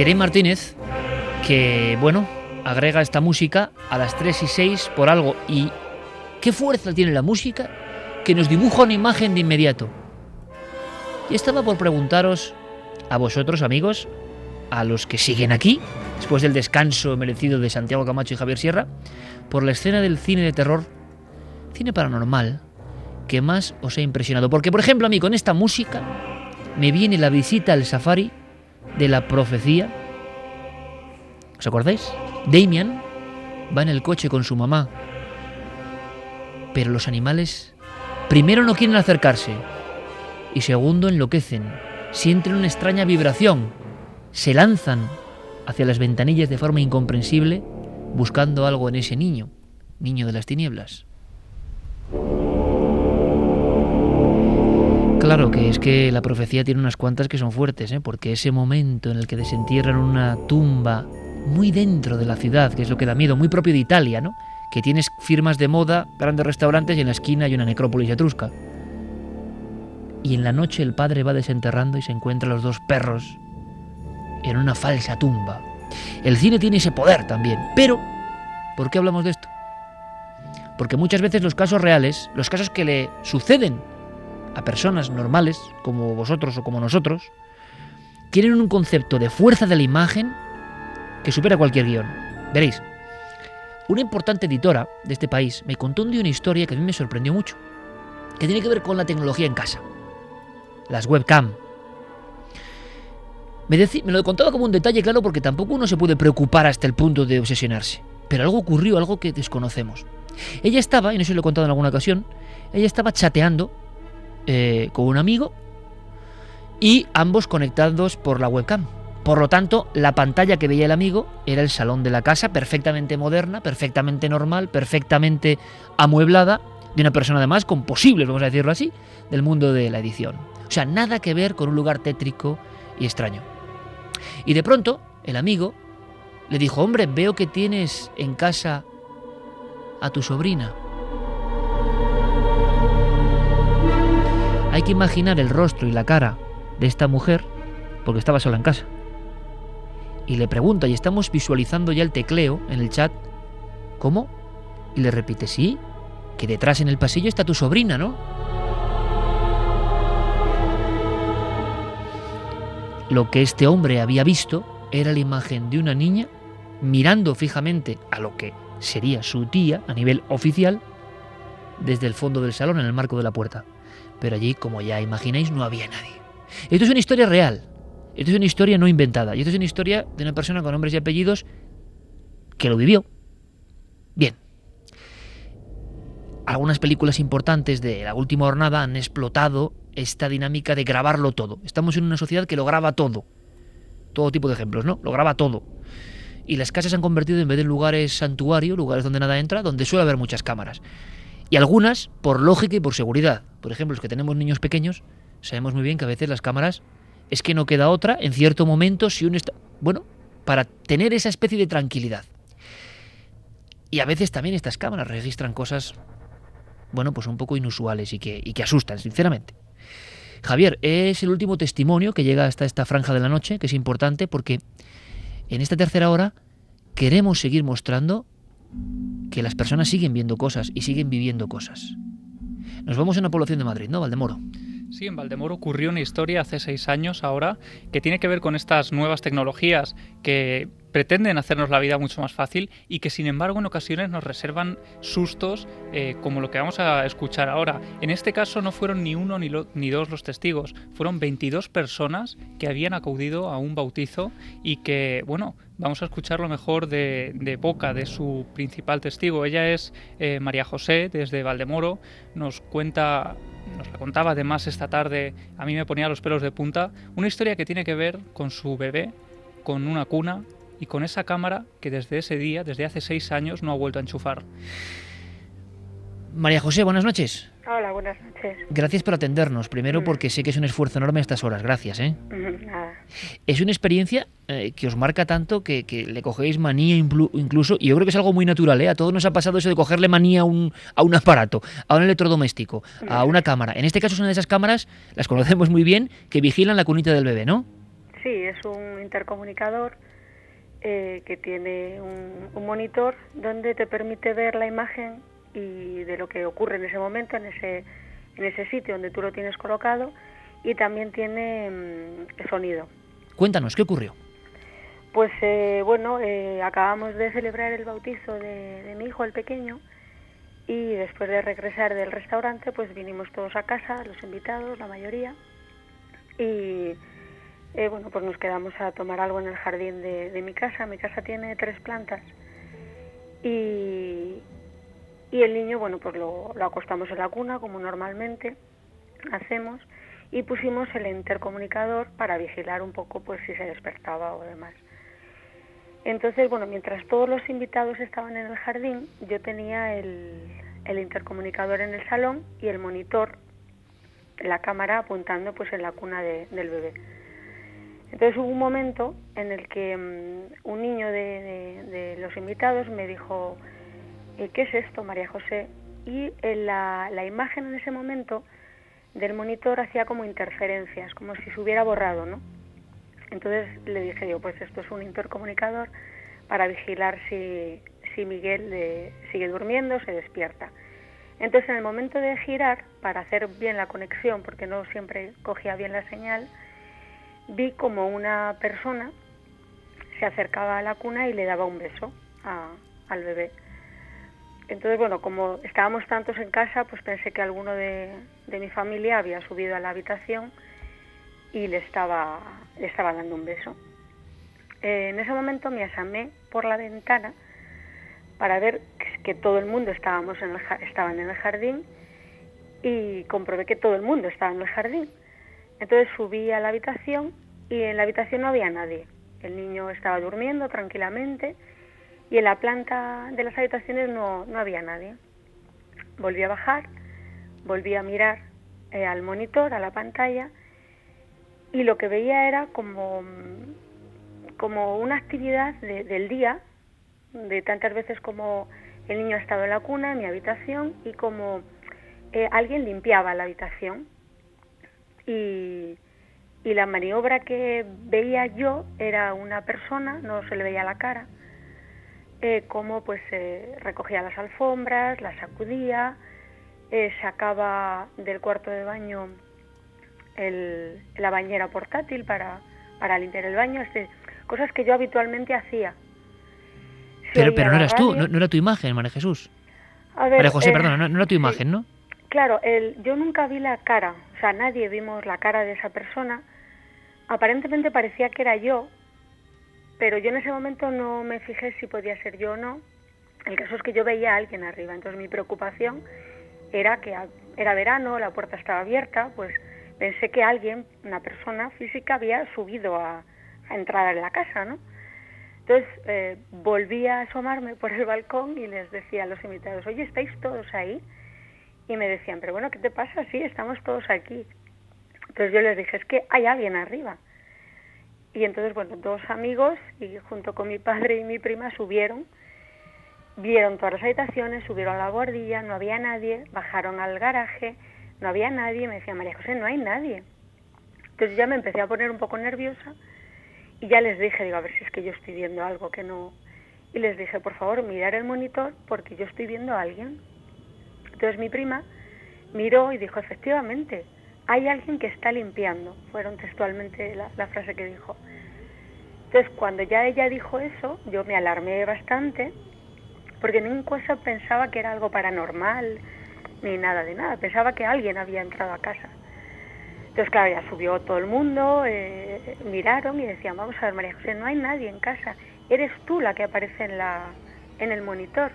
Jeremy Martínez, que, bueno, agrega esta música a las 3 y 6 por algo. ¿Y qué fuerza tiene la música? Que nos dibuja una imagen de inmediato. Y estaba por preguntaros a vosotros, amigos, a los que siguen aquí, después del descanso merecido de Santiago Camacho y Javier Sierra, por la escena del cine de terror, cine paranormal, que más os ha impresionado. Porque, por ejemplo, a mí con esta música me viene la visita al safari de la profecía. ¿Os acordáis? Damian va en el coche con su mamá, pero los animales primero no quieren acercarse y segundo enloquecen, sienten una extraña vibración, se lanzan hacia las ventanillas de forma incomprensible buscando algo en ese niño, niño de las tinieblas. Claro que es que la profecía tiene unas cuantas que son fuertes, ¿eh? porque ese momento en el que desentierran una tumba muy dentro de la ciudad, que es lo que da miedo, muy propio de Italia, ¿no? Que tienes firmas de moda, grandes restaurantes y en la esquina hay una necrópolis etrusca. Y en la noche el padre va desenterrando y se encuentra los dos perros en una falsa tumba. El cine tiene ese poder también. Pero, ¿por qué hablamos de esto? Porque muchas veces los casos reales, los casos que le suceden a personas normales, como vosotros o como nosotros, tienen un concepto de fuerza de la imagen que supera cualquier guion. Veréis, una importante editora de este país me contó una historia que a mí me sorprendió mucho, que tiene que ver con la tecnología en casa, las webcam. Me, me lo contaba como un detalle, claro, porque tampoco uno se puede preocupar hasta el punto de obsesionarse. Pero algo ocurrió, algo que desconocemos. Ella estaba, y no sé si lo he contado en alguna ocasión, ella estaba chateando eh, con un amigo y ambos conectados por la webcam. Por lo tanto, la pantalla que veía el amigo era el salón de la casa, perfectamente moderna, perfectamente normal, perfectamente amueblada, de una persona además con posibles, vamos a decirlo así, del mundo de la edición. O sea, nada que ver con un lugar tétrico y extraño. Y de pronto, el amigo le dijo, hombre, veo que tienes en casa a tu sobrina. Hay que imaginar el rostro y la cara de esta mujer porque estaba sola en casa. Y le pregunta, y estamos visualizando ya el tecleo en el chat, ¿cómo? Y le repite, sí, que detrás en el pasillo está tu sobrina, ¿no? Lo que este hombre había visto era la imagen de una niña mirando fijamente a lo que sería su tía a nivel oficial desde el fondo del salón en el marco de la puerta. Pero allí, como ya imagináis, no había nadie. Esto es una historia real. Esto es una historia no inventada. Y esto es una historia de una persona con nombres y apellidos que lo vivió. Bien. Algunas películas importantes de la última jornada han explotado esta dinámica de grabarlo todo. Estamos en una sociedad que lo graba todo. Todo tipo de ejemplos, ¿no? Lo graba todo. Y las casas se han convertido en vez de lugares santuario, lugares donde nada entra, donde suele haber muchas cámaras. Y algunas por lógica y por seguridad. Por ejemplo, los que tenemos niños pequeños, sabemos muy bien que a veces las cámaras es que no queda otra en cierto momento si uno está... Bueno, para tener esa especie de tranquilidad. Y a veces también estas cámaras registran cosas, bueno, pues un poco inusuales y que, y que asustan, sinceramente. Javier, es el último testimonio que llega hasta esta franja de la noche, que es importante porque en esta tercera hora queremos seguir mostrando que las personas siguen viendo cosas y siguen viviendo cosas. Nos vamos a una población de Madrid, ¿no, Valdemoro? Sí, en Valdemoro ocurrió una historia hace seis años ahora que tiene que ver con estas nuevas tecnologías que pretenden hacernos la vida mucho más fácil y que sin embargo en ocasiones nos reservan sustos eh, como lo que vamos a escuchar ahora. En este caso no fueron ni uno ni, dos los testigos, fueron 22 personas que habían acudido a un bautizo y que, bueno, vamos a escuchar lo mejor de, boca de su principal testigo. Ella es eh, María José desde Valdemoro, nos cuenta nos la contaba además esta tarde, a mí me ponía los pelos de punta, una historia que tiene que ver con su bebé, con una cuna y con esa cámara que desde ese día, desde hace seis años, no ha vuelto a enchufar. María José, buenas noches. Hola, buenas noches. Gracias por atendernos. Primero mm. porque sé que es un esfuerzo enorme a estas horas. Gracias. ¿eh? Nada. Es una experiencia eh, que os marca tanto que, le cogéis manía incluso, y yo creo que es algo muy natural. ¿eh? A todos nos ha pasado eso de cogerle manía a un, a un aparato, a un electrodoméstico, a una cámara. En este caso es una de esas cámaras, las conocemos muy bien, que vigilan la cunita del bebé, ¿no? Sí, es un intercomunicador eh, que tiene un, monitor donde te permite ver la imagen y de lo que ocurre en ese momento, en ese, en ese sitio donde tú lo tienes colocado, y también tiene mm, sonido. Cuéntanos, ¿qué ocurrió? Pues eh, bueno, eh, acabamos de celebrar el bautizo de, de mi hijo, el pequeño, y después de regresar del restaurante, pues vinimos todos a casa, los invitados, la mayoría, y eh, bueno, pues nos quedamos a tomar algo en el jardín de, mi casa. Mi casa tiene tres plantas y, y el niño, bueno, pues lo, acostamos en la cuna como normalmente hacemos y pusimos el intercomunicador para vigilar un poco pues si se despertaba o demás. Entonces, bueno, mientras todos los invitados estaban en el jardín, yo tenía el, intercomunicador en el salón y el monitor, la cámara apuntando pues en la cuna del bebé. Entonces hubo un momento en el que mm, un niño de, los invitados me dijo, eh, ¿qué es esto, María José? Y la, la imagen en ese momento del monitor hacía como interferencias, como si se hubiera borrado, ¿no? Entonces le dije yo, pues esto es un intercomunicador para vigilar si, si Miguel sigue durmiendo, se despierta. Entonces en el momento de girar, para hacer bien la conexión, porque no siempre cogía bien la señal, vi como una persona se acercaba a la cuna y le daba un beso al bebé. Entonces, bueno, como estábamos tantos en casa, pues pensé que alguno de, mi familia había subido a la habitación y le estaba, le estaba dando un beso. Eh, en ese momento me asomé por la ventana para ver que, todo el mundo estábamos en el, estaban en el jardín y comprobé que todo el mundo estaba en el jardín. Entonces subí a la habitación y en la habitación no había nadie. El niño estaba durmiendo tranquilamente y en la planta de las habitaciones no, no había nadie. Volví a bajar, volví a mirar eh, al monitor, a la pantalla, y lo que veía era como, como una actividad del día, de tantas veces como el niño ha estado en la cuna, en mi habitación, y como eh, alguien limpiaba la habitación y, la maniobra que veía yo era una persona, no se le veía la cara, eh, como pues eh, recogía las alfombras, las sacudía, eh, sacaba del cuarto de baño el, la bañera portátil para, para limpiar el baño, este, cosas que yo habitualmente hacía. pero, pero no eras tú, no, era tu imagen, María Jesús. María José, perdona, no, era tu imagen, ¿no? Claro, el, yo nunca vi la cara, o sea, nadie vimos la cara de esa persona. Aparentemente parecía que era yo, pero yo en ese momento no me fijé si podía ser yo o no. El caso es que yo veía a alguien arriba, entonces mi preocupación era que era verano, la puerta estaba abierta, pues pensé que alguien, una persona física, había subido a, entrar en la casa, ¿no? Entonces eh, volví a asomarme por el balcón y les decía a los invitados, oye, ¿estáis todos ahí? y me decían, pero bueno, ¿qué te pasa? Sí, estamos todos aquí. Entonces yo les dije, es que hay alguien arriba. Y entonces, bueno, dos amigos y junto con mi padre y mi prima subieron, vieron todas las habitaciones, subieron a la bordilla, no había nadie, bajaron al garaje, no había nadie, me decía María José, no hay nadie. Entonces ya me empecé a poner un poco nerviosa y ya les dije, digo, a ver si es que yo estoy viendo algo que no... Y les dije, por favor, mirar el monitor porque yo estoy viendo a alguien. Entonces mi prima miró y dijo, efectivamente, hay alguien que está limpiando. Fueron textualmente la, frase que dijo. Entonces cuando ya ella dijo eso, yo me alarmé bastante, porque nunca pensaba que era algo paranormal, ni nada de nada. Pensaba que alguien había entrado a casa. Entonces, claro, ya subió todo el mundo, eh, miraron y decían, vamos a ver, María José, no hay nadie en casa, eres tú la que aparece en, la, en el monitor.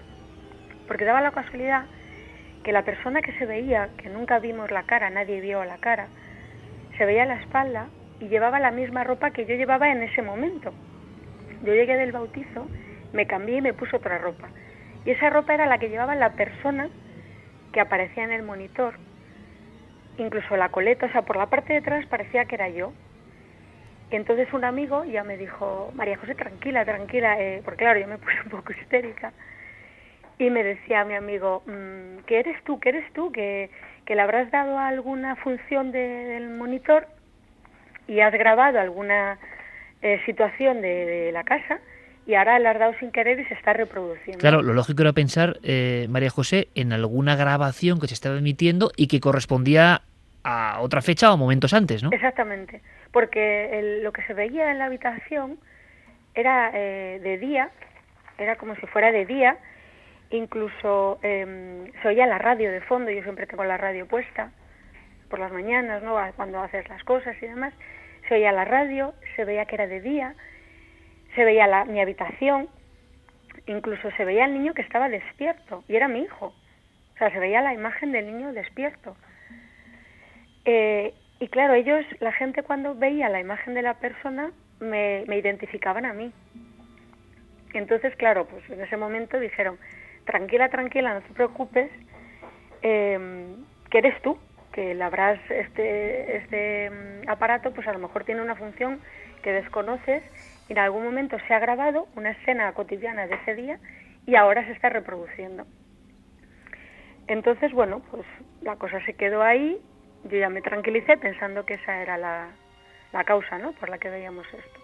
Porque daba la casualidad que la persona que se veía, que nunca vimos la cara, nadie vio la cara, se veía la espalda y llevaba la misma ropa que yo llevaba en ese momento. Yo llegué del bautizo, me cambié y me puse otra ropa. Y esa ropa era la que llevaba la persona que aparecía en el monitor. Incluso la coleta, o sea, por la parte de atrás parecía que era yo. entonces un amigo ya me dijo, María José, tranquila, tranquila, eh", porque claro, yo me puse un poco histérica y me decía mi amigo, mm, ¿qué eres tú? ¿Qué eres tú? ¿Que, le habrás dado alguna función del monitor y has grabado alguna eh, situación de, la casa y ahora la has dado sin querer y se está reproduciendo. Claro, lo lógico era pensar, eh, María José, en alguna grabación que se estaba emitiendo y que correspondía a otra fecha o momentos antes, ¿no? Exactamente, porque lo que se veía en la habitación era eh, de día, era como si fuera de día, incluso eh, se oía la radio de fondo, yo siempre tengo la radio puesta por las mañanas, ¿no? Cuando haces las cosas y demás, se oía la radio, se veía que era de día, se veía la, mi habitación, incluso se veía el niño que estaba despierto y era mi hijo, o sea, se veía la imagen del niño despierto. Eh, y claro, ellos, la gente cuando veía la imagen de la persona, me, identificaban a mí. Entonces, claro, pues en ese momento dijeron, tranquila, tranquila, no te preocupes, em, que eres tú, que labrás este, este mm, aparato, pues a lo mejor tiene una función que desconoces y en algún momento se ha grabado una escena cotidiana de ese día y ahora se está reproduciendo. Entonces, bueno, pues la cosa se quedó ahí yo ya me tranquilicé pensando que esa era la, causa ¿no? por la que veíamos esto.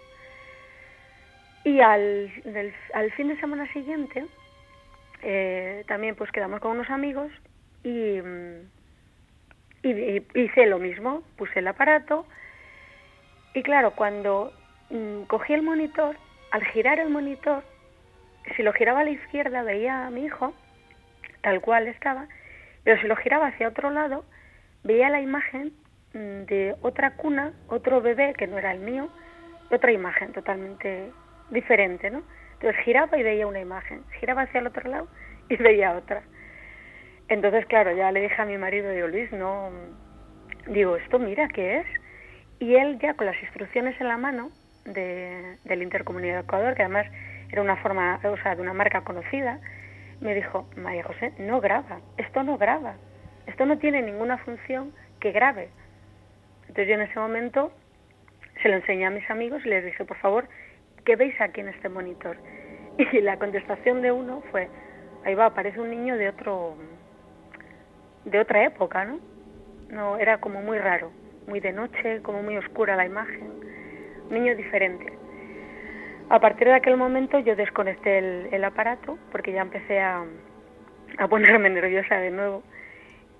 Y al, al fin de semana siguiente eh, también pues quedamos con unos amigos y, y, hice lo mismo, puse el aparato y claro, cuando mm, cogí el monitor, al girar el monitor, si lo giraba a la izquierda veía a mi hijo, tal cual estaba, pero si lo giraba hacia otro lado, veía la imagen mm, de otra cuna, otro bebé que no era el mío, otra imagen totalmente diferente, ¿no? Entonces giraba y veía una imagen, giraba hacia el otro lado y veía otra. Entonces, claro, ya le dije a mi marido, digo, Luis, no, digo, esto mira, ¿qué es? Y él ya con las instrucciones en la mano de, del intercomunicador, que además era una forma, o sea, de una marca conocida, me dijo, María José, no graba, esto no graba. Esto no tiene ninguna función que grabe. Entonces yo en ese momento se lo enseñé a mis amigos y les dije, por favor, ¿qué veis aquí en este monitor? Y la contestación de uno fue, ahí va, parece un niño de otro, de otra época, ¿no? No, era como muy raro, muy de noche, como muy oscura la imagen, niño diferente. A partir de aquel momento yo desconecté el, el aparato porque ya empecé a, a ponerme nerviosa de nuevo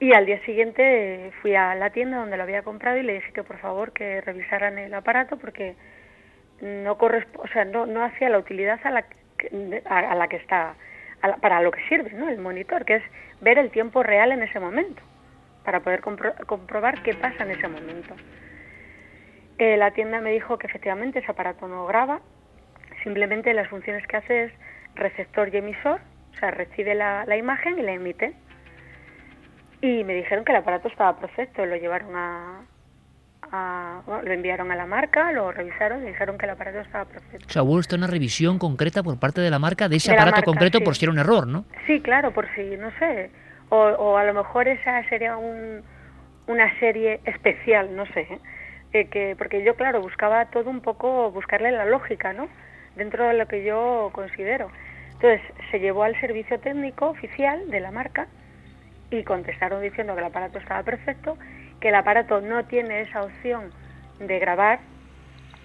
y al día siguiente fui a la tienda donde lo había comprado y le dije que por favor que revisaran el aparato porque no o sea, no, no hacía la utilidad a la que, a, la que está, para lo que sirve, ¿no? El monitor, que es ver el tiempo real en ese momento, para poder comprobar qué pasa en ese momento. Eh, la tienda me dijo que efectivamente ese aparato no graba, simplemente las funciones que hace es receptor y emisor, o sea, recibe la, la imagen y la emite y me dijeron que el aparato estaba perfecto, lo llevaron a, lo enviaron a la marca, lo revisaron y dijeron que el aparato estaba perfecto. O sea, hubo una revisión concreta por parte de la marca de ese aparato concreto por si era un error, ¿no? Sí, claro, por si, no sé, o, a lo mejor esa sería un, una serie especial, no sé, ¿eh? que, porque yo, claro, buscaba todo un poco, buscarle la lógica, ¿no? Dentro de lo que yo considero. Entonces, se llevó al servicio técnico oficial de la marca y contestaron diciendo que el aparato estaba perfecto, que el aparato no tiene esa opción de grabar,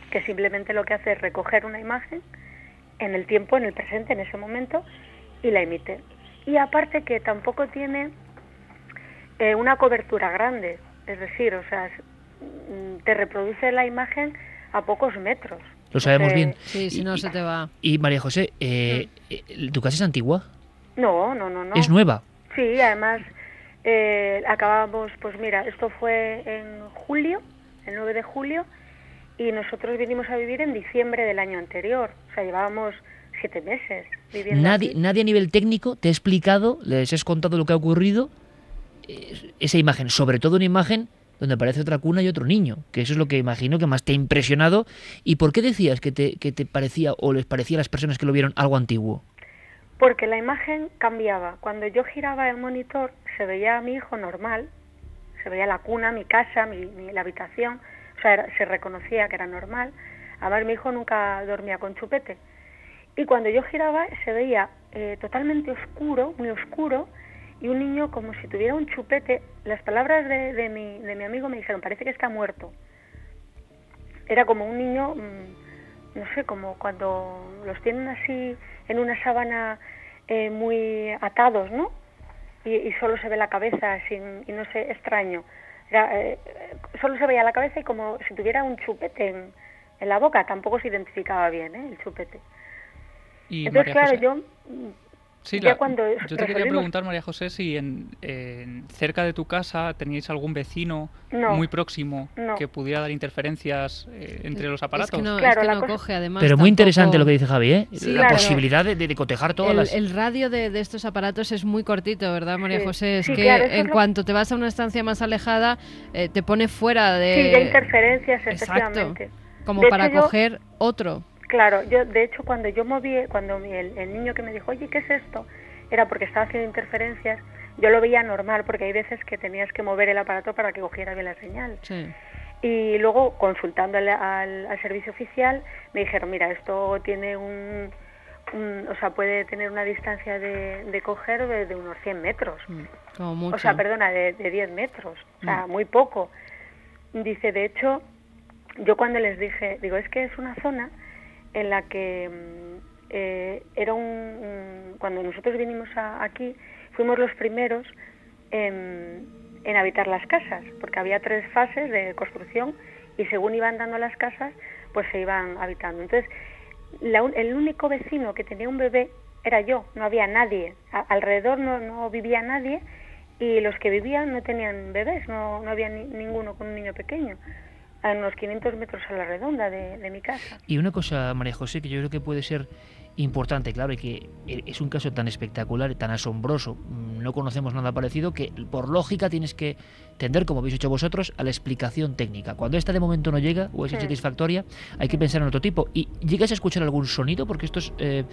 que simplemente lo que hace es recoger una imagen en el tiempo, en el presente, en ese momento, y la emite. Y aparte que tampoco tiene eh, una cobertura grande, es decir, o sea, mm, te reproduce la imagen a pocos metros. Lo sabemos bien. Sí, si no se te va. Y María José, eh, mm. eh, ¿tu casa es antigua? No, no, no, no. ¿Es nueva? Sí, además eh, acabamos, pues mira, esto fue en julio, el 9 de julio, y nosotros vinimos a vivir en diciembre del año anterior. O sea, llevábamos siete meses viviendo. Nadie, nadie a nivel técnico te ha explicado, les has contado lo que ha ocurrido, eh, esa imagen, sobre todo una imagen donde aparece otra cuna y otro niño, que eso es lo que imagino que más te ha impresionado. ¿Y por qué decías que te, que te parecía o les parecía a las personas que lo vieron algo antiguo? Porque la imagen cambiaba. Cuando yo giraba el monitor se veía a mi hijo normal, se veía la cuna, mi casa, mi, la habitación, o sea, se reconocía que era normal. Además mi hijo nunca dormía con chupete. Y cuando yo giraba se veía eh, totalmente oscuro, muy oscuro, y un niño como si tuviera un chupete. Las palabras de, de, mi, de mi amigo me dijeron, parece que está muerto. Era como un niño... Mm, no sé, como cuando los tienen así en una sábana eh, muy atados, ¿no? Y, solo se ve la cabeza sin, y no sé, extraño. Eh, solo se veía la cabeza y como si tuviera un chupete en, en la boca, tampoco se identificaba bien, ¿eh? El chupete. Entonces, claro, yo Sí, yo te quería preguntar, María José, si en, cerca de tu casa teníais algún vecino muy próximo que pudiera dar interferencias eh, entre los aparatos. Pero muy interesante lo que dice Javi, ¿eh? la posibilidad de, cotejar todas el, las... El radio de, estos aparatos es muy cortito, ¿verdad, María José? Es que en cuanto te vas a una estancia más alejada, eh, te pone fuera de... Sí, de interferencias, efectivamente. Como para coger otro. Claro, yo de hecho cuando yo moví, cuando el, el, niño que me dijo, oye, ¿qué es esto? Era porque estaba haciendo interferencias, yo lo veía normal porque hay veces que tenías que mover el aparato para que cogiera bien la señal. Y luego consultando al, al, servicio oficial me dijeron, mira, esto tiene un, o sea, puede tener una distancia de, de coger de, unos 100 metros. Mm, como mucho. O sea, perdona, de, de 10 metros, o sea, mm. muy poco. Dice, de hecho, yo cuando les dije, digo, es que es una zona en la que mm, eh, era un, cuando nosotros vinimos aquí fuimos los primeros en, habitar las casas porque había tres fases de construcción y según iban dando las casas pues se iban habitando. Entonces el único vecino que tenía un bebé era yo no había nadie. Alrededor no, no vivía nadie y los que vivían no tenían bebés no, no había ninguno con un niño pequeño a unos 500 metros a la redonda de, mi casa. Y una cosa, María José, que yo creo que puede ser importante, claro, y que es un caso tan espectacular, tan asombroso, mm, no conocemos nada parecido, que por lógica tienes que tender, como habéis hecho vosotros, a la explicación técnica. Cuando esta de momento no llega o es insatisfactoria, hay que pensar en otro tipo. ¿Y llegas a escuchar algún sonido? Porque estos... Eh,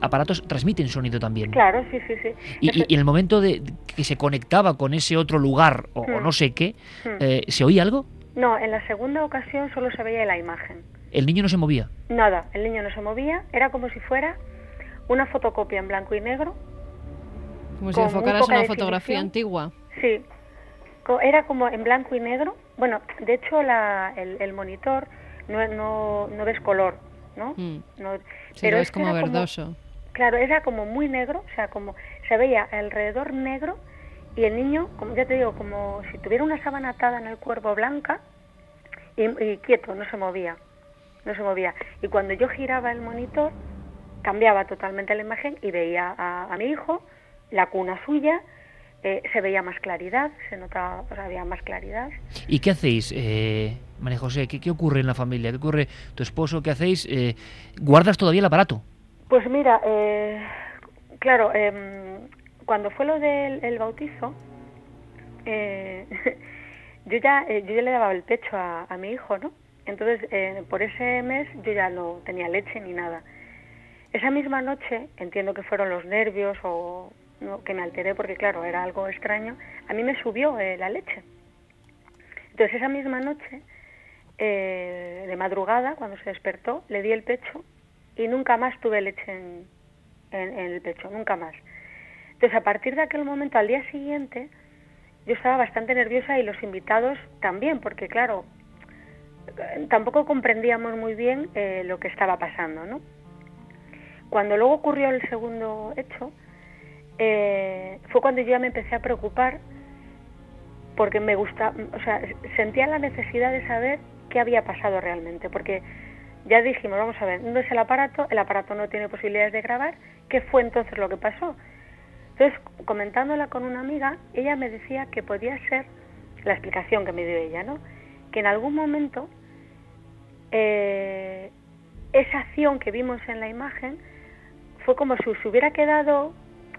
aparatos transmiten sonido también. Claro, sí, sí, sí. Y, en el momento de que se conectaba con ese otro lugar o, hmm. no sé qué, hmm. eh, ¿se oía algo? No, en la segunda ocasión solo se veía la imagen. ¿El niño no se movía? Nada, el niño no se movía, era como si fuera una fotocopia en blanco y negro. Como si enfocaras una fotografía antigua. Sí, era como en blanco y negro. Bueno, de hecho la, el, monitor no, no, no, ves color, ¿no? Mm. pero es como verdoso. claro, era como muy negro, o sea, como se veía alrededor negro y el niño, como ya te digo, como si tuviera una sábana atada en el cuerpo blanca y, quieto, no se movía, no se movía. Y cuando yo giraba el monitor, cambiaba totalmente la imagen y veía a, mi hijo, la cuna suya, eh, se veía más claridad, se notaba, o sea, había más claridad. ¿Y qué hacéis, eh, María José? ¿Qué, ocurre en la familia? ¿Qué ocurre tu esposo? ¿Qué hacéis? Eh, ¿Guardas todavía el aparato? Pues mira, eh, claro, eh, cuando fue lo del bautizo, eh, yo, ya, eh, yo ya le daba el pecho a, mi hijo, ¿no? Entonces, eh, por ese mes yo ya no tenía leche ni nada. Esa misma noche, entiendo que fueron los nervios o que me alteré porque, claro, era algo extraño, a mí me subió la leche. Entonces, esa misma noche, de madrugada, cuando se despertó, le di el pecho y nunca más tuve leche en, en el pecho, nunca más. Entonces, a partir de aquel momento, al día siguiente, yo estaba bastante nerviosa y los invitados también, porque claro, tampoco comprendíamos muy bien eh, lo que estaba pasando, ¿no? Cuando luego ocurrió el segundo hecho, eh, fue cuando yo ya me empecé a preocupar porque me gusta, o sea, sentía la necesidad de saber qué había pasado realmente, porque ya dijimos, vamos a ver, no es el aparato, el aparato no tiene posibilidades de grabar, ¿qué fue entonces lo que pasó? Entonces, comentándola con una amiga, ella me decía que podía ser, la explicación que me dio ella, ¿no? Que en algún momento eh, esa acción que vimos en la imagen fue como si se hubiera quedado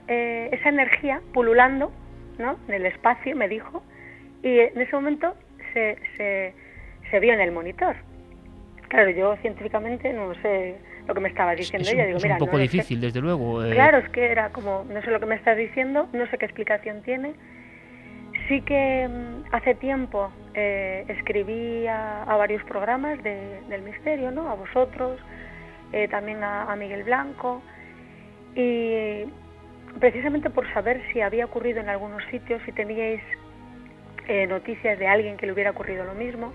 eh, esa energía pululando, ¿no? En el espacio, me dijo, y en ese momento se, se, se vio en el monitor. Claro, yo científicamente no sé lo que me estaba diciendo ella. Digo, es un poco difícil, desde luego. Eh. Claro, es que era como, no sé lo que me estás diciendo, no sé qué explicación tiene. Sí que mm, hace tiempo eh, escribí a, varios programas del misterio, ¿no? A vosotros, eh, también a, Miguel Blanco, y precisamente por saber si había ocurrido en algunos sitios, si teníais noticias de alguien que le hubiera ocurrido lo mismo,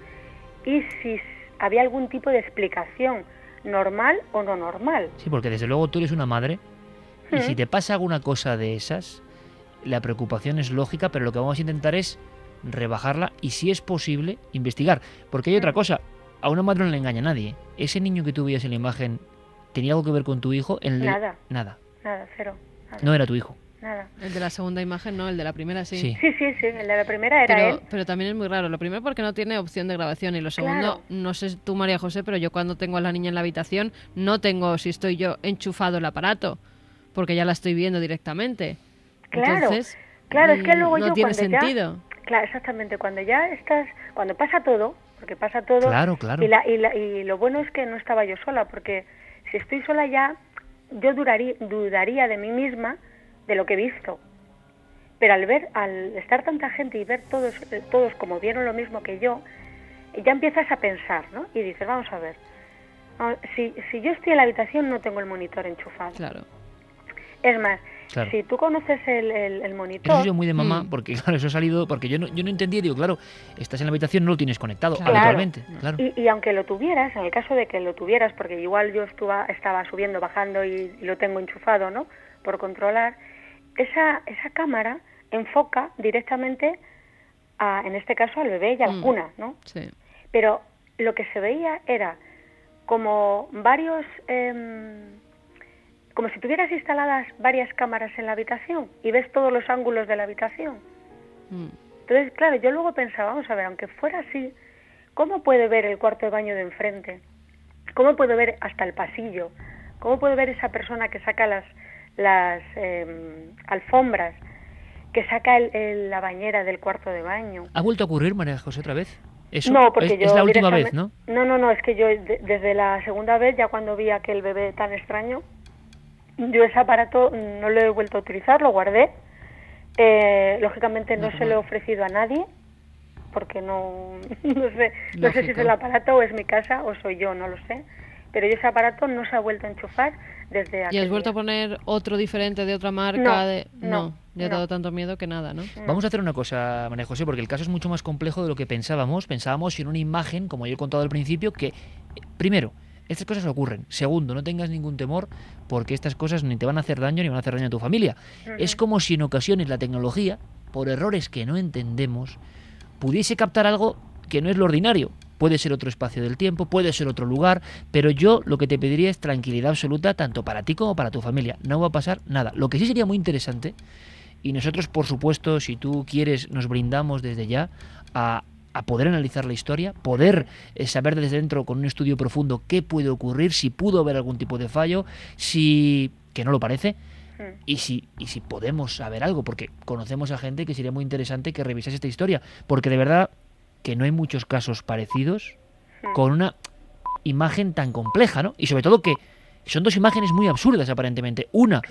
y si había algún tipo de explicación normal o no normal. Sí, porque desde luego tú eres una madre y si te pasa alguna cosa de esas, la preocupación es lógica, pero lo que vamos a intentar es rebajarla y si es posible investigar. Porque hay otra cosa, a una madre no le engaña a nadie. Ese niño que tú veías en la imagen tenía algo que ver con tu hijo. En nada. Nada. Nada, cero. No era tu hijo. Nada. El de la segunda imagen, no, el de la primera sí. Sí, sí, sí, el de la primera era pero, él. Pero también es muy raro. Lo primero porque no tiene opción de grabación y lo segundo, no sé tú María José, pero yo cuando tengo a la niña en la habitación no tengo si estoy yo enchufado el aparato, porque ya la estoy viendo directamente. Claro, Entonces, claro, es que luego no tiene sentido. claro, exactamente, cuando ya estás, cuando pasa todo, porque pasa todo. Claro, claro. Y, la, y, la, y lo bueno es que no estaba yo sola, porque si estoy sola ya, yo duraría, dudaría de mí misma de lo que he visto. Pero al ver, al estar tanta gente y ver todos, todos como vieron lo mismo que yo, ya empiezas a pensar, ¿no? Y dices, vamos a ver, si, si yo estoy en la habitación no tengo el monitor enchufado. Claro. Es más, si tú conoces el, el, monitor... Eso yo muy de mamá, mm. porque claro, eso ha salido, porque yo no, yo no entendía, digo, claro, estás en la habitación, no lo tienes conectado habitualmente. Claro. Y, aunque lo tuvieras, en el caso de que lo tuvieras, porque igual yo estuva, estaba subiendo, bajando y, lo tengo enchufado, ¿no? Por controlar, esa, esa cámara enfoca directamente, a, en este caso, al bebé y a la mm. cuna, ¿no? Sí. Pero lo que se veía era como varios... Eh, como si tuvieras instaladas varias cámaras en la habitación y ves todos los ángulos de la habitación. Mm. Entonces, claro, yo luego pensaba, vamos a ver, aunque fuera así, ¿cómo puede ver el cuarto de baño de enfrente? ¿Cómo puedo ver hasta el pasillo? ¿Cómo puedo ver esa persona que saca las, las em, alfombras, que saca la bañera del cuarto de baño? ¿Ha vuelto a ocurrir, María José, otra vez? Eso no, porque es, la última vez, ¿no? No, no, no, es que yo desde la segunda vez, ya cuando vi aquel bebé tan extraño, yo ese aparato no lo he vuelto a utilizar, lo guardé. Eh, lógicamente no se lo he ofrecido a nadie porque no, no sé, no sé si es el aparato o es mi casa o soy yo, no lo sé. Pero ese aparato no se ha vuelto a enchufar desde ¿Y has vuelto a poner otro diferente de otra marca? No, de... no, no ha dado tanto miedo que nada, ¿no? Vamos a hacer una cosa, María José, porque el caso es mucho más complejo de lo que pensábamos. Pensábamos en una imagen, como yo he contado al principio, que, primero, estas cosas ocurren. Segundo, no tengas ningún temor porque estas cosas ni te van a hacer daño ni van a hacer daño a tu familia. Es como si en ocasiones la tecnología, por errores que no entendemos, pudiese captar algo que no es lo ordinario. Puede ser otro espacio del tiempo, puede ser otro lugar, pero yo lo que te pediría es tranquilidad absoluta tanto para ti como para tu familia. No va a pasar nada. Lo que sí sería muy interesante, y nosotros por supuesto, si tú quieres, nos brindamos desde ya a a poder analizar la historia, poder eh, saber desde dentro con un estudio profundo qué puede ocurrir, si pudo haber algún tipo de fallo, si que no lo parece, y si, y si podemos saber algo, porque conocemos a gente que sería muy interesante que revisase esta historia, porque de verdad que no hay muchos casos parecidos hmm. con una imagen tan compleja, ¿no? Y sobre todo que son dos imágenes muy absurdas aparentemente. Una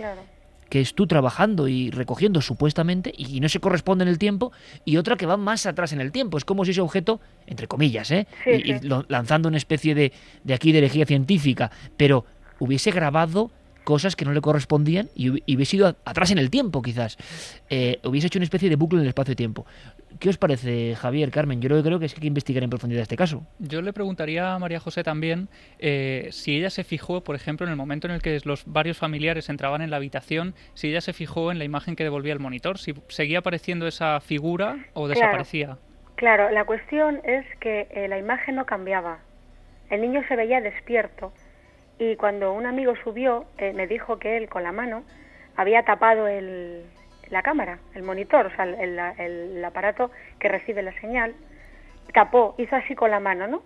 que es tú trabajando y recogiendo supuestamente y no se corresponde en el tiempo, y otra que va más atrás en el tiempo. Es como si ese objeto, entre comillas, ¿eh? y, lanzando una especie de, de aquí de herejía científica, pero hubiese grabado cosas que no le correspondían y, hubiese ido atrás en el tiempo, quizás. Eh, hubiese hecho una especie de bucle en el espacio-tiempo. ¿Qué os parece, Javier, Carmen? Yo creo que es que hay que investigar en profundidad este caso. Yo le preguntaría a María José también eh, si ella se fijó, por ejemplo, en el momento en el que los varios familiares entraban en la habitación, si ella se fijó en la imagen que devolvía el monitor, si seguía apareciendo esa figura o desaparecía. Claro, la cuestión es que eh, la imagen no cambiaba. El niño se veía despierto y cuando un amigo subió eh, me dijo que él con la mano había tapado el, la cámara, el monitor, o sea, el, el, aparato que recibe la señal, tapó, hizo así con la mano, ¿no?